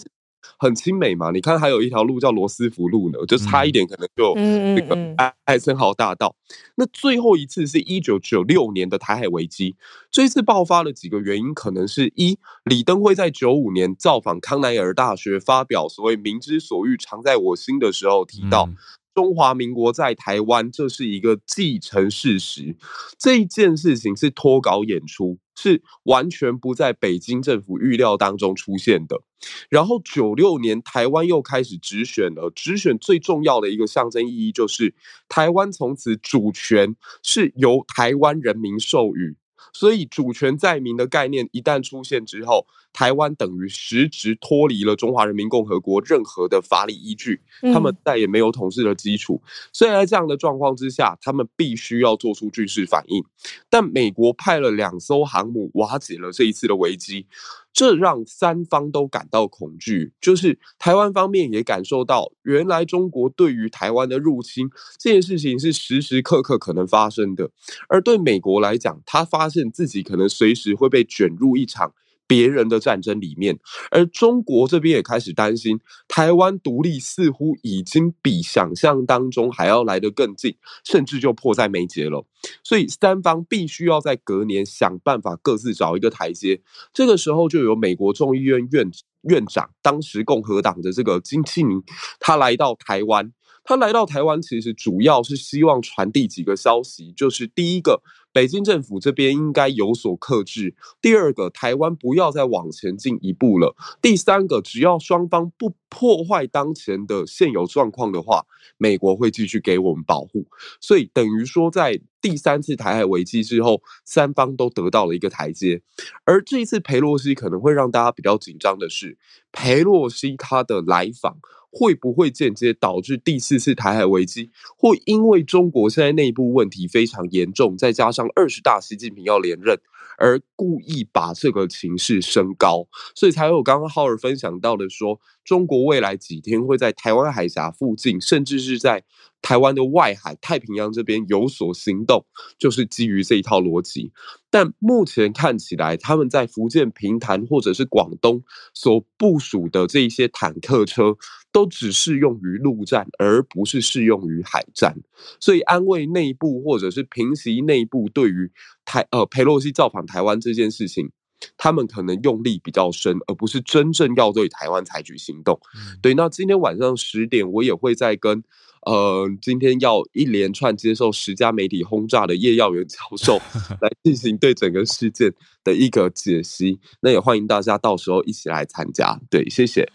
很亲美嘛？你看，还有一条路叫罗斯福路呢，就差一点可能就那个艾艾森豪大道。那最后一次是一九九六年的台海危机，这一次爆发了几个原因，可能是一李登辉在九五年造访康奈尔大学，发表所谓“民之所欲，常在我心”的时候提到。中华民国在台湾，这是一个既成事实。这一件事情是脱稿演出，是完全不在北京政府预料当中出现的。然后九六年台湾又开始直选了，直选最重要的一个象征意义就是台湾从此主权是由台湾人民授予。所以主权在民的概念一旦出现之后，台湾等于实质脱离了中华人民共和国任何的法理依据，他们再也没有统治的基础。所以在这样的状况之下，他们必须要做出军事反应。但美国派了两艘航母，瓦解了这一次的危机。这让三方都感到恐惧，就是台湾方面也感受到，原来中国对于台湾的入侵这件事情是时时刻刻可能发生的。而对美国来讲，他发现自己可能随时会被卷入一场别人的战争里面，而中国这边也开始担心，台湾独立似乎已经比想象当中还要来得更近，甚至就迫在眉睫了。所以三方必须要在隔年想办法各自找一个台阶。这个时候，就有美国众议院院院长，当时共和党的这个金庆明，他来到台湾。他来到台湾，其实主要是希望传递几个消息，就是第一个。北京政府这边应该有所克制。第二个，台湾不要再往前进一步了。第三个，只要双方不破坏当前的现有状况的话，美国会继续给我们保护。所以等于说，在第三次台海危机之后，三方都得到了一个台阶。而这一次裴洛西可能会让大家比较紧张的是，裴洛西他的来访。会不会间接导致第四次台海危机？会因为中国现在内部问题非常严重，再加上二十大习近平要连任，而故意把这个情势升高，所以才有刚刚浩尔分享到的说，中国未来几天会在台湾海峡附近，甚至是在台湾的外海、太平洋这边有所行动，就是基于这一套逻辑。但目前看起来，他们在福建平潭或者是广东所部署的这一些坦克车，都只适用于陆战，而不是适用于海战。所以安慰内部或者是平息内部对于台呃佩洛西造访台湾这件事情，他们可能用力比较深，而不是真正要对台湾采取行动。嗯、对，那今天晚上十点，我也会再跟。呃，今天要一连串接受十家媒体轰炸的叶耀元教授 来进行对整个事件的一个解析，那也欢迎大家到时候一起来参加。对，谢谢，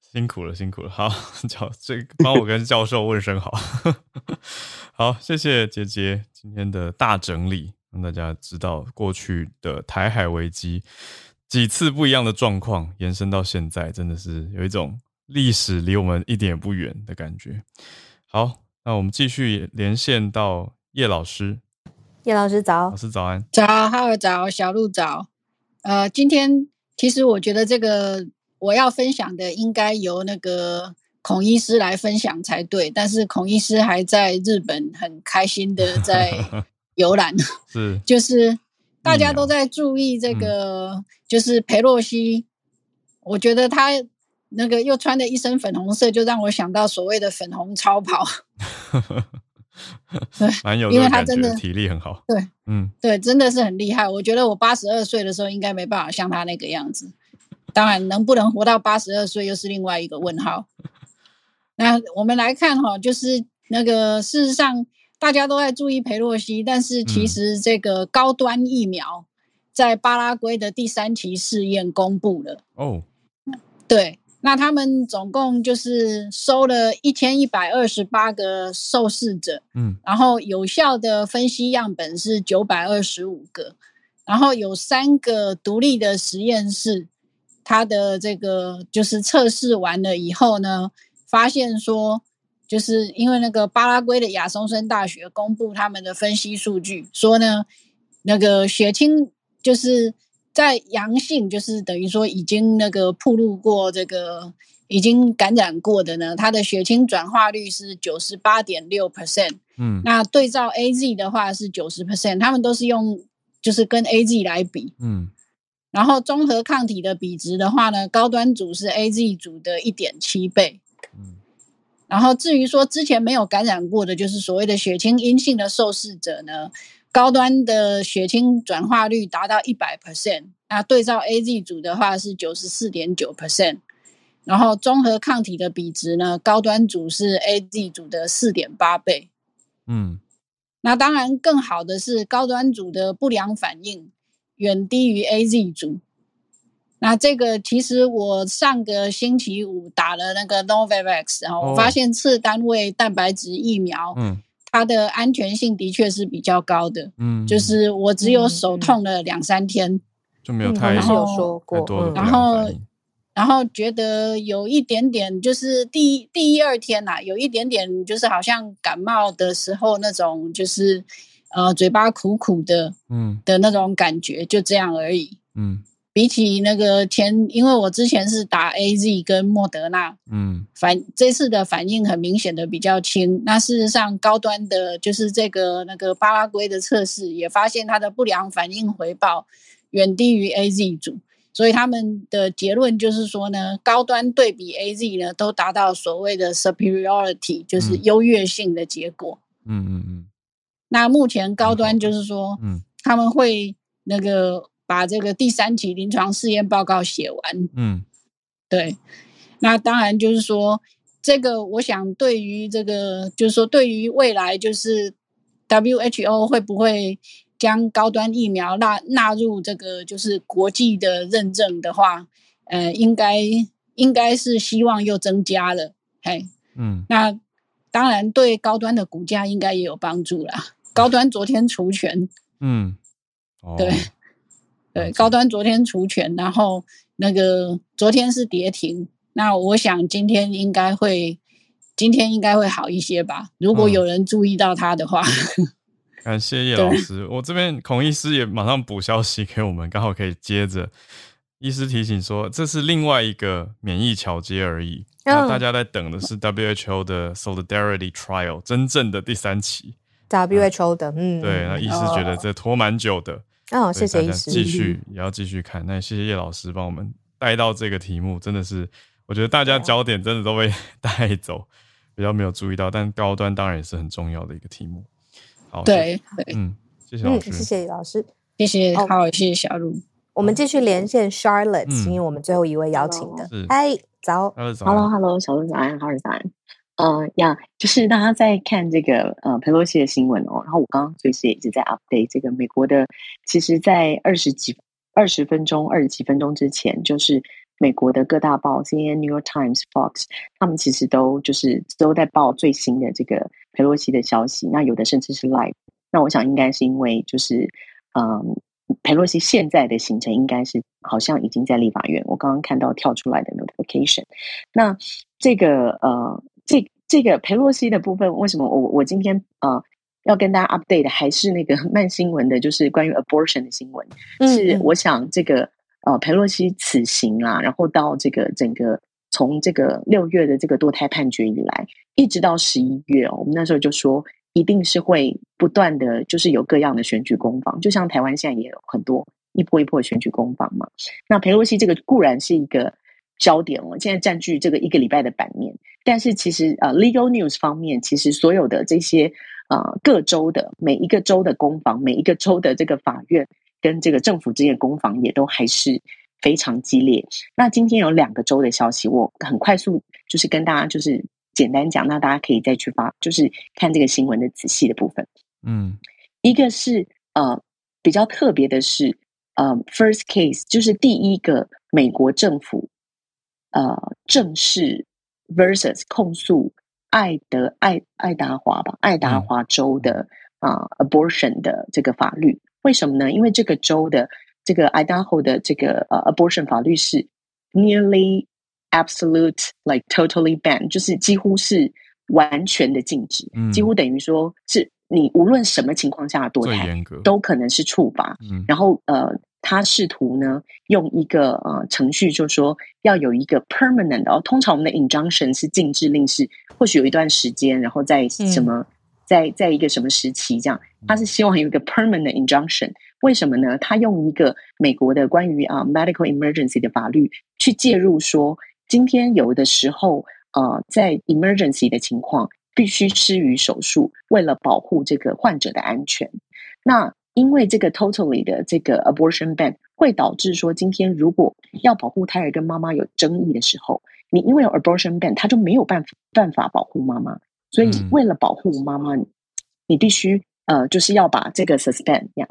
辛苦了，辛苦了。好，教这帮我跟教授问声好。好，谢谢杰杰今天的大整理，让大家知道过去的台海危机几次不一样的状况，延伸到现在，真的是有一种历史离我们一点也不远的感觉。好，那我们继续连线到叶老师。叶老师早，老师早安，早，哈尔早，小鹿早。呃，今天其实我觉得这个我要分享的应该由那个孔医师来分享才对，但是孔医师还在日本很开心的在 游览，是，就是大家都在注意这个，嗯、就是裴洛西，我觉得他。那个又穿的一身粉红色，就让我想到所谓的粉红超跑。对，蛮有，因为他真的体力很好。对，嗯，对，真的是很厉害。我觉得我八十二岁的时候应该没办法像他那个样子。当然，能不能活到八十二岁又是另外一个问号。那我们来看哈，就是那个事实上大家都在注意裴洛西，但是其实这个高端疫苗在巴拉圭的第三期试验公布了哦。对，那他们总共就是收了一千一百二十八个受试者，嗯，然后有效的分析样本是九百二十五个，然后有三个独立的实验室。它的这个就是测试完了以后呢，发现说，就是因为那个巴拉圭的亚松森大学公布他们的分析数据，说呢，那个血清就是在阳性，就是等于说已经那个暴露过这个已经感染过的呢，它的血清转化率是九十八点六 percent，嗯，那对照 AZ 的话是九十 percent，他们都是用就是跟 AZ 来比，嗯。然后综合抗体的比值的话呢，高端组是 AZ 组的一点七倍。嗯，然后至于说之前没有感染过的，就是所谓的血清阴性的受试者呢，高端的血清转化率达到一百 percent，那对照 AZ 组的话是九十四点九 percent。然后综合抗体的比值呢，高端组是 AZ 组的四点八倍。嗯，那当然更好的是高端组的不良反应。远低于 AZ 组，那这个其实我上个星期五打了那个 Novavax，然后我发现次单位蛋白质疫苗，嗯，它的安全性的确是比较高的，嗯，就是我只有手痛了两三天，就没有太有说过，然后然后觉得有一点点，就是第一第一二天呐，有一点点就是好像感冒的时候那种就是。呃，嘴巴苦苦的，嗯，的那种感觉，就这样而已，嗯。比起那个前，因为我之前是打 AZ 跟莫德纳，嗯，反这次的反应很明显的比较轻。那事实上，高端的，就是这个那个巴拉圭的测试也发现它的不良反应回报远低于 AZ 组，所以他们的结论就是说呢，高端对比 AZ 呢，都达到所谓的 superiority，就是优越性的结果。嗯嗯嗯。那目前高端就是说，嗯，他们会那个把这个第三期临床试验报告写完，嗯，对。那当然就是说，这个我想对于这个就是说，对于未来就是 WHO 会不会将高端疫苗纳纳入这个就是国际的认证的话，呃，应该应该是希望又增加了，嘿，嗯，那当然对高端的股价应该也有帮助啦。高端昨天除权，嗯，哦、对，对，高端昨天除权，然后那个昨天是跌停，那我想今天应该会，今天应该会好一些吧？如果有人注意到它的话，嗯、感谢叶老师，我这边孔医师也马上补消息给我们，刚好可以接着。医师提醒说，这是另外一个免疫桥接而已，那大家在等的是 WHO 的 Solidarity Trial 真正的第三期。WHO 的，嗯，对，那医师觉得这拖蛮久的，哦，谢谢医师，继续也要继续看，那谢谢叶老师帮我们带到这个题目，真的是，我觉得大家焦点真的都被 带走，比较没有注意到，但高端当然也是很重要的一个题目。好，对，嗯，谢谢老师，谢谢老师，谢谢，好，谢谢小鹿，我们继续连线 Charlotte，因为我们最后一位邀请的，嗨，早，Hello，Hello，小鹿早安，好，早安。呃呀，就是大家在看这个呃佩洛西的新闻哦，然后我刚刚随时也一直在 update 这个美国的，其实，在二十几二十分钟二十几分钟之前，就是美国的各大报，CNN、New York Times、Fox，他们其实都就是都在报最新的这个佩洛西的消息，那有的甚至是 live。那我想应该是因为就是嗯佩洛西现在的行程应该是好像已经在立法院，我刚刚看到跳出来的 notification。那这个呃。这这个裴洛西的部分，为什么我我今天呃要跟大家 update 的还是那个慢新闻的，就是关于 abortion 的新闻。嗯，是我想这个呃裴洛西此行啊，然后到这个整个从这个六月的这个堕胎判决以来，一直到十一月哦，我们那时候就说一定是会不断的就是有各样的选举攻防，就像台湾现在也有很多一波一波的选举攻防嘛。那裴洛西这个固然是一个。焦点了，现在占据这个一个礼拜的版面。但是其实呃，legal news 方面，其实所有的这些呃各州的每一个州的攻防，每一个州的这个法院跟这个政府之间的攻防，也都还是非常激烈。那今天有两个州的消息，我很快速就是跟大家就是简单讲，那大家可以再去发，就是看这个新闻的仔细的部分。嗯，一个是呃比较特别的是，呃，first case 就是第一个美国政府呃正式 versus 控诉爱德爱爱达华吧，爱达华州的啊、呃、abortion 的这个法律，为什么呢？因为这个州的这个 Idaho 的这个呃 abortion 法律是 nearly absolute like totally ban，就是几乎是完全的禁止，嗯、几乎等于说是。你无论什么情况下堕胎，都可能是处罚。嗯、然后，呃，他试图呢用一个呃程序，就是说要有一个 permanent 哦。通常我们的 injunction 是禁制令，是或许有一段时间，然后在什么，嗯、在在一个什么时期这样。他是希望有一个 permanent injunction。为什么呢？他用一个美国的关于啊 medical emergency 的法律去介入说，说今天有的时候，呃，在 emergency 的情况。必须施予手术，为了保护这个患者的安全。那因为这个 totally 的这个 abortion ban 会导致说，今天如果要保护胎儿跟妈妈有争议的时候，你因为有 abortion ban，他就没有办法办法保护妈妈。所以为了保护妈妈，你你必须呃就是要把这个 suspend 呀。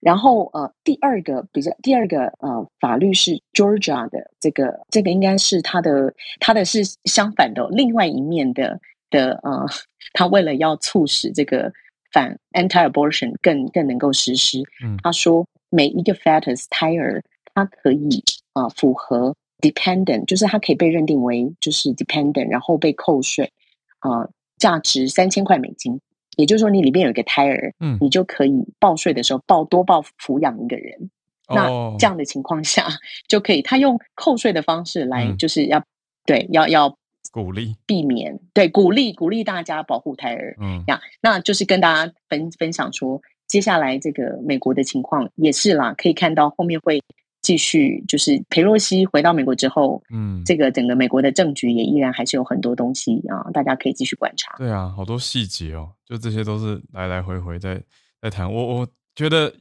然后呃第二个比较第二个呃法律是 Georgia 的这个这个应该是它的它的是相反的另外一面的。的呃，他为了要促使这个反 anti-abortion 更更能够实施，嗯，他说每一个 fetus 胎儿，它可以啊、呃、符合 dependent，就是它可以被认定为就是 dependent，然后被扣税啊、呃，价值三千块美金，也就是说你里面有一个胎儿，嗯，你就可以报税的时候报多报抚养一个人，哦、那这样的情况下就可以，他用扣税的方式来就是要、嗯、对要要。鼓励避免对鼓励鼓励大家保护胎儿，嗯，呀，那就是跟大家分分享说，接下来这个美国的情况也是啦，可以看到后面会继续，就是裴洛西回到美国之后，嗯，这个整个美国的政局也依然还是有很多东西啊，大家可以继续观察。对啊，好多细节哦，就这些都是来来回回在在谈。我我觉得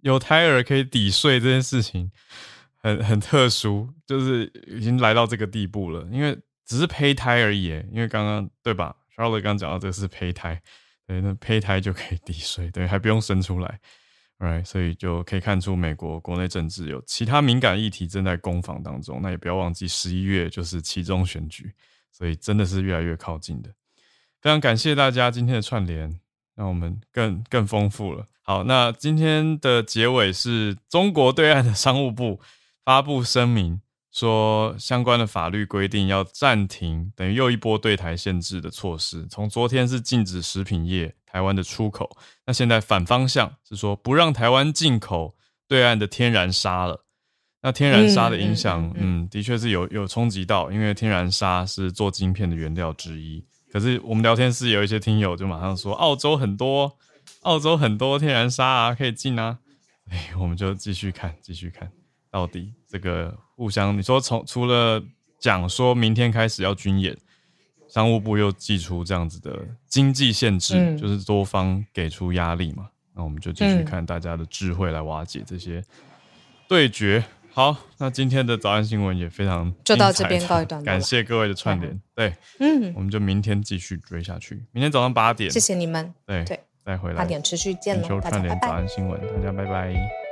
有胎儿可以抵税这件事情很很特殊，就是已经来到这个地步了，因为。只是胚胎而已，因为刚刚对吧？Charlotte 刚刚讲到这个是胚胎，对，那胚胎就可以抵税，对，还不用生出来，right？所以就可以看出美国国内政治有其他敏感议题正在攻防当中。那也不要忘记十一月就是期中选举，所以真的是越来越靠近的。非常感谢大家今天的串联，让我们更更丰富了。好，那今天的结尾是中国对岸的商务部发布声明。说相关的法律规定要暂停，等于又一波对台限制的措施。从昨天是禁止食品业台湾的出口，那现在反方向是说不让台湾进口对岸的天然砂了。那天然砂的影响，嗯，嗯，的确是有有冲击到，因为天然砂是做晶片的原料之一。可是我们聊天室有一些听友就马上说，澳洲很多，澳洲很多天然砂啊，可以进啊。哎，我们就继续看，继续看。到底这个互相，你说从除了讲说明天开始要军演，商务部又祭出这样子的经济限制，嗯、就是多方给出压力嘛？那我们就继续看大家的智慧来瓦解这些对决。好，那今天的早安新闻也非常就到这边告一段落，感谢各位的串联。嗯、对，嗯，我们就明天继续追下去。明天早上八点，谢谢你们。对对，再回来八点持续见了，串联早安新闻，大家拜拜。